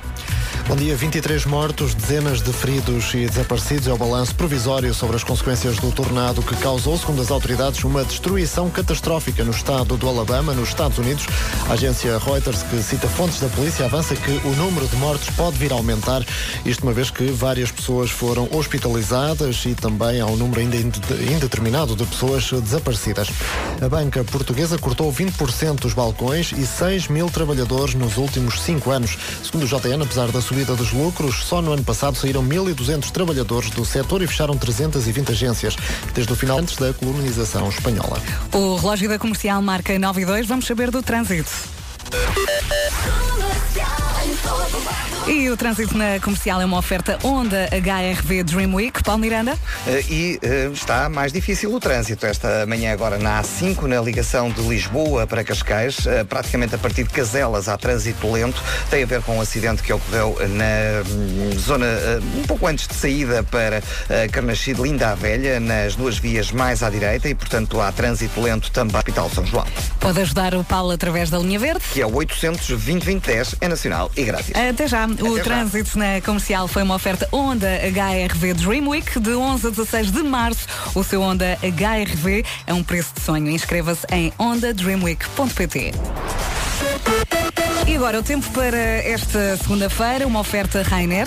Bom dia, 23 mortos, dezenas de feridos e desaparecidos é o balanço provisório sobre as consequências do tornado que causou, segundo as autoridades, uma destruição catastrófica no estado do Alabama, nos Estados Unidos. A agência Reuters, que cita fontes da polícia, avança que o número de mortos pode vir a aumentar, isto uma vez que várias pessoas foram hospitalizadas e também há um número ainda inde- indeterminado de pessoas desaparecidas. A banca portuguesa cortou 20% dos balcões e 6 mil trabalhadores nos últimos 5 anos. Segundo o JN, apesar da subida dos lucros, só no ano passado saíram 1.200 trabalhadores do setor e fecharam 320 agências, desde o final antes da colonização espanhola. O relógio da comercial marca 9 e 2. Vamos saber do trânsito. E o trânsito na comercial é uma oferta Honda HRV Dream Week. Paulo Miranda? Eh, E eh, está mais difícil o trânsito esta manhã agora na A5, na ligação de Lisboa para Cascais, eh, praticamente a partir de Caselas há trânsito lento. Tem a ver com um acidente que ocorreu na hum, zona um pouco antes de saída para Carnaxide, Linda a Velha, nas duas vias mais à direita e, portanto, há trânsito lento também no Hospital São João, Pode ajudar o Paulo através da linha verde. que é o 820 2010 é nacional e grátis. Até já. O trânsito na comercial foi uma oferta Honda HRV Dream Week de 11 a 16 de março. O seu Honda HRV é um preço de sonho. Inscreva-se em hondadreamweek.pt. E agora o tempo para esta segunda-feira, uma oferta Rainer.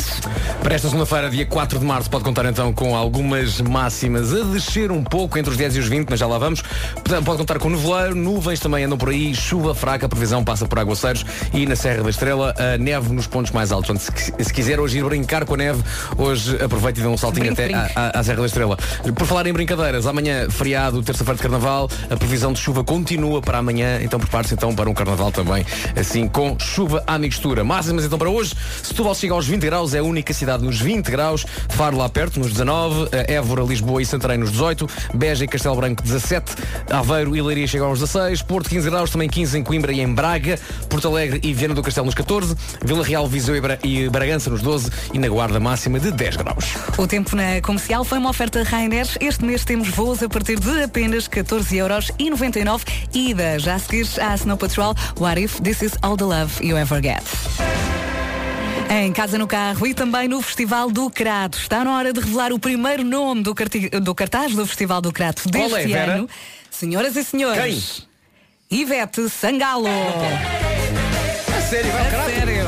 Para esta segunda-feira, dia 4 de março, pode contar então com algumas máximas a descer um pouco entre os 10 e os 20, mas já lá vamos. Pode contar com nevoeiro, nuvens também andam por aí, chuva fraca, a previsão passa por aguaceiros e na Serra da Estrela, a neve nos pontos mais altos. Portanto, se, se quiser hoje ir brincar com a neve, hoje aproveite e dê um saltinho Brinque, até à- à Serra da Estrela. Por falar em brincadeiras, amanhã, feriado, terça-feira de Carnaval, a previsão de chuva continua para amanhã, então prepare-se então para um Carnaval também, assim com chuva à mixtura. Máximas então para hoje, Setúbal chega aos 20 graus, é a única cidade nos 20 graus, Faro lá perto, nos 19, eh, Évora, Lisboa e Santarém nos 18, Beja e Castelo Branco 17, Aveiro e Leiria chegam aos 16, Porto 15 graus, também 15 em Coimbra e em Braga, Porto Alegre e Viana do Castelo nos 14, Vila Real, Viseu e Bra- Bragança nos 12 e na Guarda máxima de 10 graus. O tempo na comercial foi uma oferta Rainer. Este mês temos voos a partir de apenas 14 euros e 99 ida. Já a seguir à Snow Patrol, What If This Is All the Love You Ever Get. Em casa no carro e também no Festival do Crato. Está na hora de revelar o primeiro nome do, do cartaz do Festival do Crato deste é, Vera? ano. Senhoras e senhores. Ivete Sangalo. A sério, vai A sério.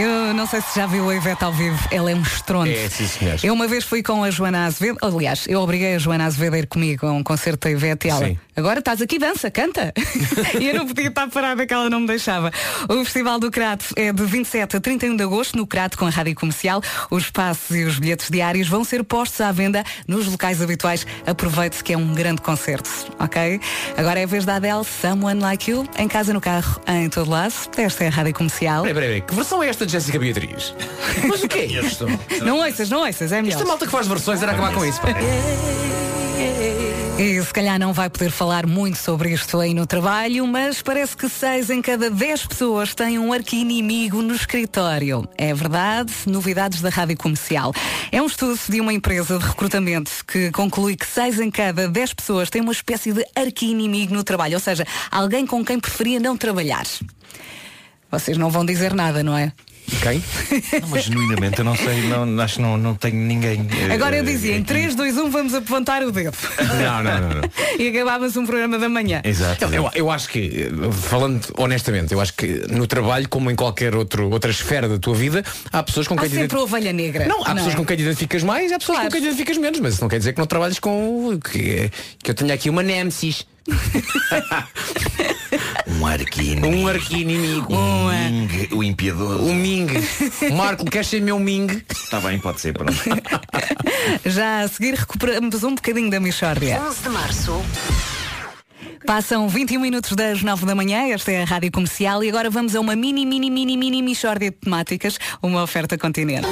you. Sei se já viu a Ivete ao vivo, ela é um estrondo. É, sim, senhor. Eu uma vez fui com a Joana Azevedo, aliás, eu obriguei a Joana Azevedo a ir comigo a um concerto da Ivete e ela, Sim. agora estás aqui, dança, canta. (laughs) e eu não podia estar parada que ela não me deixava. O Festival do Crato é de 27 a 31 de agosto no Crato com a Rádio Comercial. Os passos e os bilhetes diários vão ser postos à venda nos locais habituais. Aproveite-se que é um grande concerto, ok? Agora é a vez da Adele, Someone Like You, em casa, no carro, em todo lado. Esta é a Rádio Comercial. Peraí, peraí, que versão é esta de Jéssica Beatriz? Mas o que é isto? Não ouças, não ouças, é melhor. Esta malta que faz versões era acabar com isso. pá. E se calhar não vai poder falar muito sobre isto aí no trabalho, mas parece que seis em cada dez pessoas têm um arqui-inimigo no escritório. É verdade, novidades da Rádio Comercial. É um estudo de uma empresa de recrutamento que conclui que seis em cada dez pessoas têm uma espécie de arqui-inimigo no trabalho, ou seja, alguém com quem preferia não trabalhar. Vocês não vão dizer nada, não é? Quem? Não, mas genuinamente eu não sei, não, acho que não, não tenho ninguém. eh, Agora eu dizia, em aqui. 3, 2, 1, vamos apontar o dedo. Não, não, não. não. e acabávamos um programa da manhã. Exato. Eu, eu- eu acho que, eh, falando honestamente, eu acho que no trabalho, como em qualquer outro, outra esfera da tua vida, há pessoas com Há quem te sempre identi- ovelha negra. Não, há pessoas é? com quem te identificas mais e há pessoas Claro. com quem te identificas menos, mas isso não quer dizer que não trabalhes com que, que eu tenho aqui uma Nemesis, (laughs) Um arquino. um arqui-inimigo, Um, é. Ming, o impiedor. um Ming. Marco, queres ser meu Ming? Está bem, pode ser, pronto. (laughs) Já a seguir recuperamos um bocadinho da Michórdia. 11 de março. Passam 21 minutos das 9 da manhã, esta é a Rádio Comercial e agora vamos a uma mini, mini, mini, mini Michórdia de temáticas, uma oferta continente.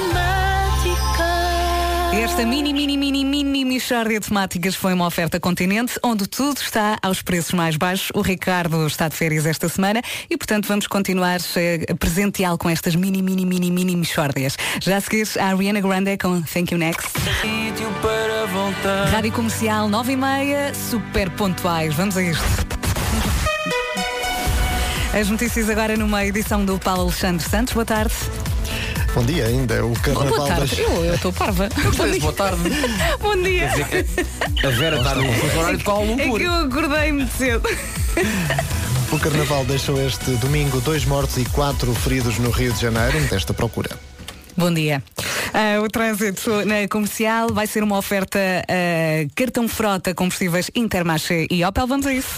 Esta mini, mini, mini, mini Michórdia de temáticas foi uma oferta continente onde tudo está aos preços mais baixos. O Ricardo está de férias esta semana e, portanto, vamos continuar eh, a presenteá-lo com estas mini, mini, mini, mini Michórdias. Já a seguir, a Ariana Grande com Thank You Next. Rádio Comercial 9 e meia, super pontuais. Vamos a isto. As notícias agora numa edição do Paulo Alexandre Santos. Boa tarde. Bom dia ainda. O Boa Carnaval tarde. das... Eu eu estou parva. (laughs) (laughs) Bom dia. Boa tarde. Bom dia. A Vera está no fuso horário de Kuala É que eu acordei muito cedo. O Carnaval deixou este domingo dois mortos e quatro feridos no Rio de Janeiro desta procura. Bom dia. Ah, o trânsito na comercial vai ser uma oferta ah, cartão frota combustíveis Intermarché e Opel. Vamos a isso.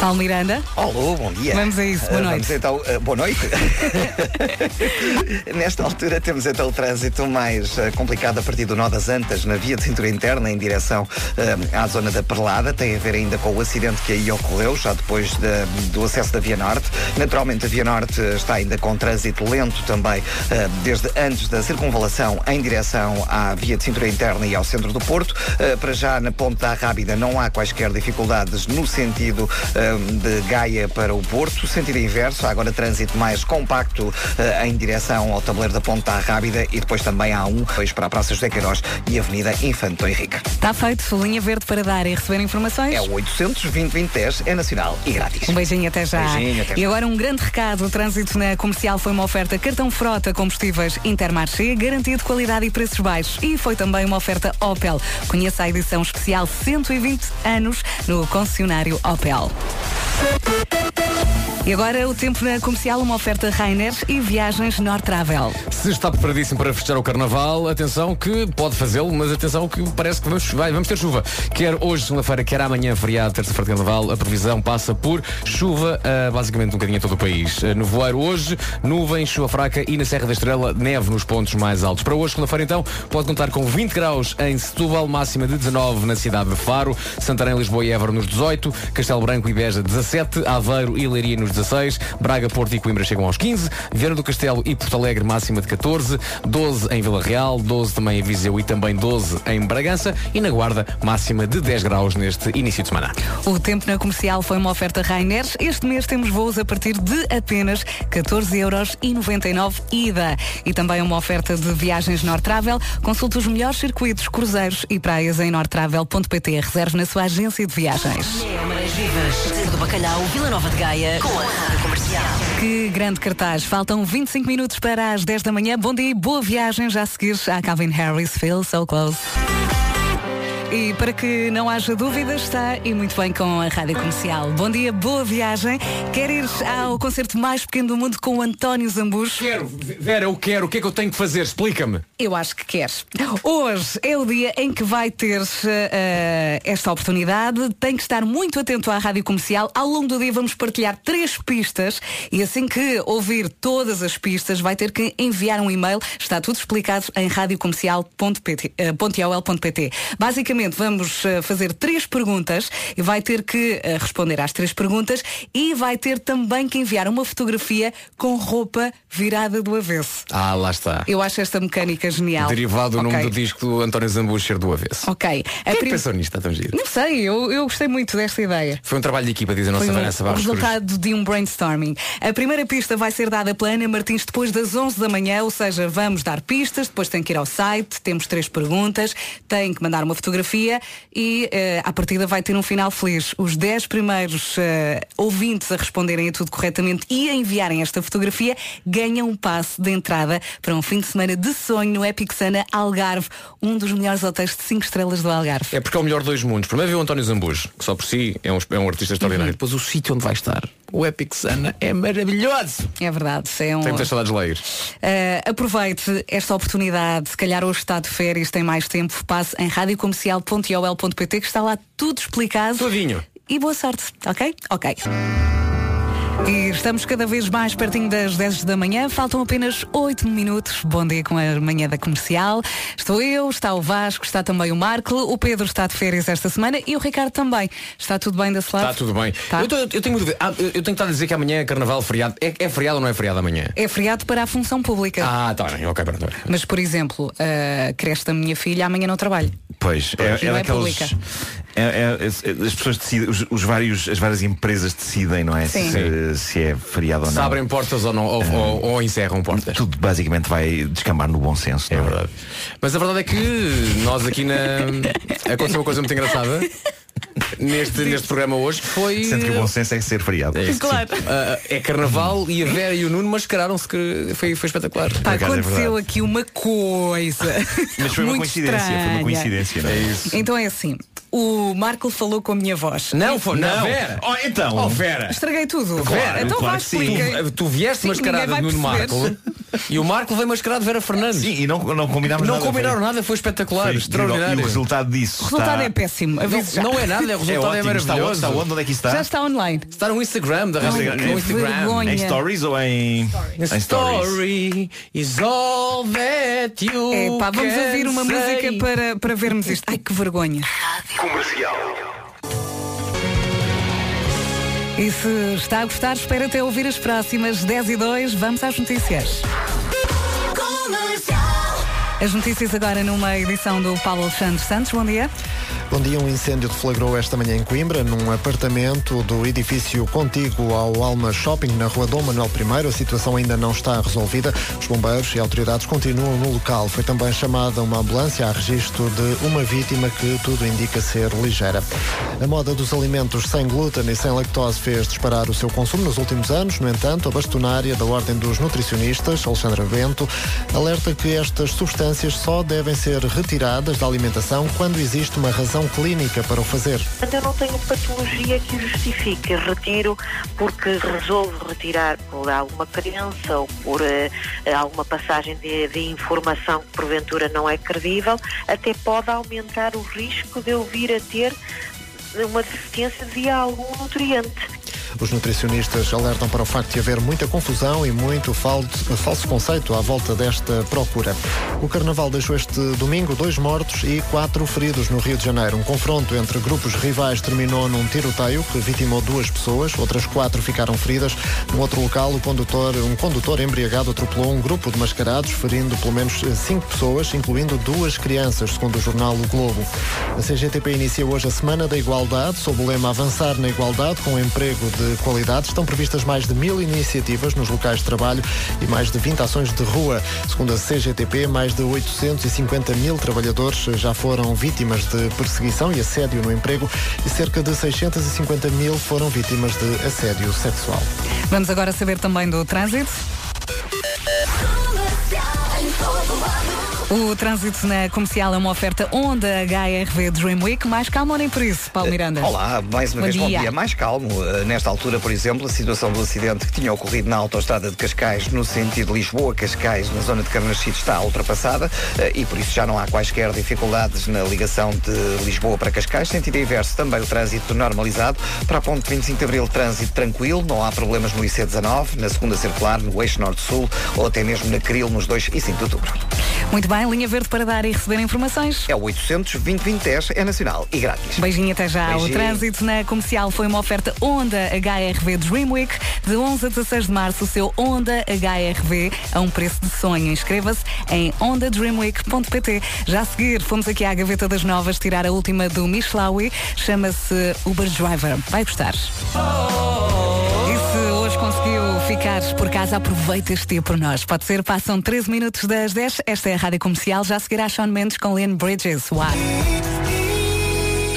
Paulo Miranda. Alô, bom dia. Vamos a isso, boa Ah, noite. Vamos então, ah, boa noite. (laughs) Nesta altura temos então o trânsito mais ah, complicado a partir do Nó das Antas, na via de cintura interna, em direção à zona da Perlada. Tem a ver ainda com o acidente que aí ocorreu, já depois da- do acesso da Via Norte. Naturalmente, a Via Norte está ainda com trânsito lento também, desde antes da circunvalação em direção à via de cintura interna e ao centro do Porto. Ah, Para já, na Ponte da Rábida, não há quaisquer dificuldades no sentido ah, de Gaia para o Porto. Sentido inverso, há agora trânsito mais compacto ah, em direção ao tabuleiro da Ponte da Rábida e depois também há um para a Praça José Queiroz e Avenida Infante Dom Henrique. Está feito. Linha verde para dar e receber informações. É o 800 2010 é nacional e grátis. Um beijinho até já. Beijinho, até e já. agora um grande recado. O trânsito na comercial foi uma oferta cartão frota combustíveis Intermarché, garantia de qualidade e preços baixos. E foi também uma oferta Opel. Conheça a edição especial 120 anos no concessionário Opel. E agora o tempo na comercial, uma oferta Rainer e viagens Nortravel. Se está preparadíssimo para festejar o Carnaval, atenção que pode fazê-lo, mas atenção que parece que vamos, vai, vamos ter chuva. Quer hoje, segunda-feira, quer amanhã, feriado, terça-feira de Carnaval, a previsão passa por chuva, ah, basicamente um bocadinho em todo o país. Ah, no voeiro hoje, nuvem, chuva fraca e na Serra da Estrela, neve nos pontos mais altos. Para hoje, segunda-feira, então, pode contar com 20 graus em Setúbal, máxima de 19 na cidade de Faro, Santarém, Lisboa e Évora nos 18, Castelo Branco e Beja 17, Aveiro e Leiria nos 16, Braga, Porto e Coimbra chegam aos 15, Viana do Castelo e Porto Alegre máxima de 14, 12 em Vila Real, 12 também em Viseu e também 12 em Bragança e na Guarda máxima de 10 graus neste início de semana. O tempo na comercial foi uma oferta Rainer. Este mês temos voos a partir de apenas 14 euros e 99 ida. E também uma oferta de viagens Nortravel. Consulte os melhores circuitos, cruzeiros e praias em nortravel.pt. Reserve na sua agência de viagens. Marés Vivas, do Bacalhau, Vila Nova de Gaia, com a. Que grande cartaz. Faltam 25 minutos para as 10 da manhã. Bom dia e boa viagem. Já a seguir a Calvin Harris, Feel So Close. E para que não haja dúvidas, está e muito bem com a Rádio Comercial. Bom dia, boa viagem. Quer ir ao concerto mais pequeno do mundo com o António Zambujo? Quero, Vera, eu quero. O que é que eu tenho que fazer? Explica-me. Eu acho que queres. Hoje é o dia em que vai ter eh, esta oportunidade. Tem que estar muito atento à rádio comercial. Ao longo do dia vamos partilhar três pistas e assim que ouvir todas as pistas vai ter que enviar um e-mail. Está tudo explicado em radiocomercial.ol.pt. Basicamente vamos eh, fazer três perguntas e vai ter que eh, responder às três perguntas e vai ter também que enviar uma fotografia com roupa virada do avesso. Ah, lá está. Eu acho esta mecânica genial. Derivado do nome do disco do António Zambujo ser do avesso. Ok. Quem é que prim- pensou nisto? Tão giro. Não sei, eu, eu gostei muito desta ideia. Foi um trabalho de equipa, diz a nossa Foi um, Vanessa o Barros Cruz. resultado de um brainstorming. A primeira pista vai ser dada pela Ana Martins depois das 11 da manhã, ou seja, vamos dar pistas, depois tem que ir ao site, temos três perguntas, tem que mandar uma fotografia e eh, à partida vai ter um final feliz. Os 10 primeiros eh, ouvintes a responderem a tudo corretamente e a enviarem esta fotografia ganham um passe de entrada para um fim de semana de sonho no Epic Sana Algarve, um dos melhores hotéis de 5 estrelas do Algarve. É porque é o melhor dos dois mundos. Primeiro veio o António Zambujo, que só por si é um, é um artista extraordinário. Uhum. Depois o sítio onde vai estar, o Epic Sana, é maravilhoso. É verdade, é um. Tenho muitas saudades de lá ir. Uh, aproveite esta oportunidade, se calhar hoje está de férias, tem mais tempo, passe em radiocomercial.ol.pt que está lá tudo explicado. Tudinho. E boa sorte, ok? Ok. E estamos cada vez mais pertinho das 10 da manhã, faltam apenas 8 minutos. Bom dia com a manhã da comercial. Estou eu, está o Vasco, está também o Marco, o Pedro está de férias esta semana e o Ricardo também. Está tudo bem desse lado? Está tudo bem. Tá. Eu, tô- eu tenho. Ah, eu tenho que estar a dizer que amanhã é carnaval feriado. É, é feriado ou não é feriado amanhã? É feriado para a função pública. Ah, tá bem, ok, pronto. Mas, por exemplo, a creche da minha filha amanhã não trabalha. Pois, é, é Não é daqueles. É- é- é- as pessoas decidem, os, os vários, as várias empresas decidem, não é? Sim. Se, se é feriado ou Se não. abrem portas ou não, ou, ou- ou encerram portas. Tudo basicamente vai descambar no bom senso. É não verdade. Mas a verdade é que nós aqui na. Aconteceu uma coisa muito engraçada neste, neste programa hoje que foi. Sendo que o bom senso é ser feriado. É, Claro. sim. Ah, é carnaval e a Vera e o Nuno mascararam-se que foi, foi espetacular. Pá, é aconteceu verdade. aqui uma coisa. Mas foi uma muito coincidência, foi uma estranha. coincidência, não é? isso. Então é assim, o Marco falou com a minha voz. Não, foi, não, Não. Vera. Oh, então. Oh, Vera. Estraguei tudo. Vera, então claro expliquei. Tu, tu vieste Sim, mascarada vai perceber. Marco (laughs) e o Marco veio mascarado de Vera Fernandes. Sim, e não, não combinámos não nada. combinaram foi- nada, foi espetacular, foi extraordinário. E o resultado disso. O resultado está... é péssimo. Não, não é nada, o (laughs) É resultado é, ótimo. Está onde? maravilhoso. Está onde? Onde é que está? Já está online. Está no Instagram da Rádio Ai, no Instagram. Em stories ou em, em stories? Story is all that you É pá, vamos can ouvir uma say. música para, para vermos isto. Ai, que vergonha. E se está a gostar, espera até ouvir as próximas 10 e 2. Vamos às notícias. As notícias agora numa edição do Paulo Alexandre Santos. Bom dia. Bom dia, um incêndio deflagrou esta manhã em Coimbra, num apartamento do edifício contíguo ao Alma Shopping, na rua Dom Manuel I. A situação ainda não está resolvida. Os bombeiros e autoridades continuam no local. Foi também chamada uma ambulância a registro de uma vítima que tudo indica ser ligeira. A moda dos alimentos sem glúten e sem lactose fez disparar o seu consumo nos últimos anos. No entanto, a bastonária da Ordem dos Nutricionistas, Alexandra Bento, alerta que estas substâncias só devem ser retiradas da alimentação quando existe uma razão clínica para o fazer. Eu não tenho patologia que justifique. Retiro porque resolvo retirar por alguma crença ou por eh, alguma passagem de, de informação que porventura não é credível, até pode aumentar o risco de eu vir a ter uma deficiência de algum nutriente. Os nutricionistas alertam para o facto de haver muita confusão e muito falso, conceito à volta desta procura. O Carnaval deixou este domingo dois mortos e quatro feridos no Rio de Janeiro. Um confronto entre grupos rivais terminou num tiroteio que vitimou duas pessoas, outras quatro ficaram feridas. Num outro local, o condutor, um condutor embriagado atropelou um grupo de mascarados, ferindo pelo menos cinco pessoas, incluindo duas crianças, segundo o jornal O Globo. A CGTP inicia hoje a Semana da Igualdade, sob o lema Avançar na Igualdade com emprego de qualidade. Estão previstas mais de mil iniciativas nos locais de trabalho e mais de 20 ações de rua. Segundo a CGTP, mais de 850 mil trabalhadores já foram vítimas de perseguição e assédio no emprego e cerca de 650 mil foram vítimas de assédio sexual. Vamos agora saber também do trânsito. O trânsito na comercial é uma oferta Honda HRV Dream Week. Mais calmo ou nem por isso, Paulo Miranda? Olá, mais uma Bom vez bom dia. dia. Mais calmo. Uh, Nesta altura, por exemplo, a situação do acidente que tinha ocorrido na autoestrada de Cascais, no sentido Lisboa-Cascais, na zona de Carnachide, está ultrapassada uh, e por isso já não há quaisquer dificuldades na ligação de Lisboa para Cascais. Sentido inverso, também o trânsito normalizado. Para a ponte 25 de Abril, trânsito tranquilo. Não há problemas no IC19, na segunda circular, no eixo norte-sul ou até mesmo na Cril, nos 2 e 5 de outubro. Muito bem, linha verde para dar e receber informações. É o 800 2010 é nacional e grátis. Beijinho até já. Beijinho. O trânsito na comercial foi uma oferta Honda HRV Dream Week. De 11 a 16 de março, o seu Honda HRV a um preço de sonho. Inscreva-se em hondadreamweek.pt. Já a seguir, fomos aqui à Gaveta das Novas tirar a última do Mishlawi. Chama-se Uber Driver. Vai gostar. E se hoje conseguiu ficar por casa, aproveita este dia por nós. Pode ser, passam 13 minutos das 10. Esta é a Rádio Comercial. Já seguirá Sean Mendes com Lynn Bridges. Uau!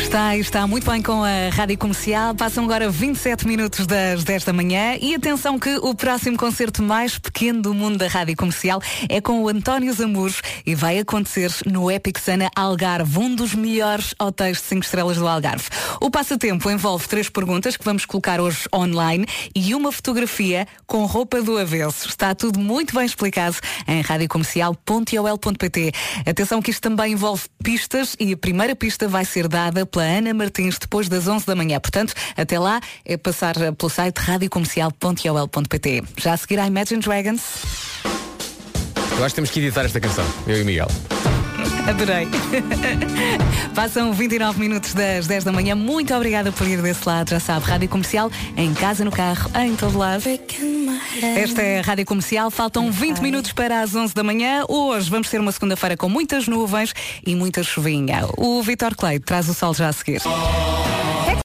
Está, está muito bem com a Rádio Comercial. Passam agora 27 minutos das 10 da manhã e atenção que o próximo concerto mais pequeno do mundo da Rádio Comercial é com o António Zamuros e vai acontecer no Epic Sana Algarve, um dos melhores hotéis de 5 estrelas do Algarve. O passatempo envolve três perguntas que vamos colocar hoje online e uma fotografia com roupa do avesso. Está tudo muito bem explicado em radiocomercial.ol.pt. Atenção que isto também envolve pistas e a primeira pista vai ser dada pela Ana Martins depois das 11 da manhã. Portanto, até lá é passar pelo site radiocomercial.ol.pt. Já a seguir a Imagine Dragons. Eu acho que temos que editar esta canção, eu e Miguel. Adorei. (laughs) Passam 29 minutos das 10 da manhã. Muito obrigada por ir desse lado. Já sabe, Rádio Comercial, em casa, no carro, em todo lado. Esta é a Rádio Comercial. Faltam 20 minutos para as 11 da manhã. Hoje vamos ter uma segunda-feira com muitas nuvens e muita chuvinha. O Vitor Clay traz o sol já a seguir.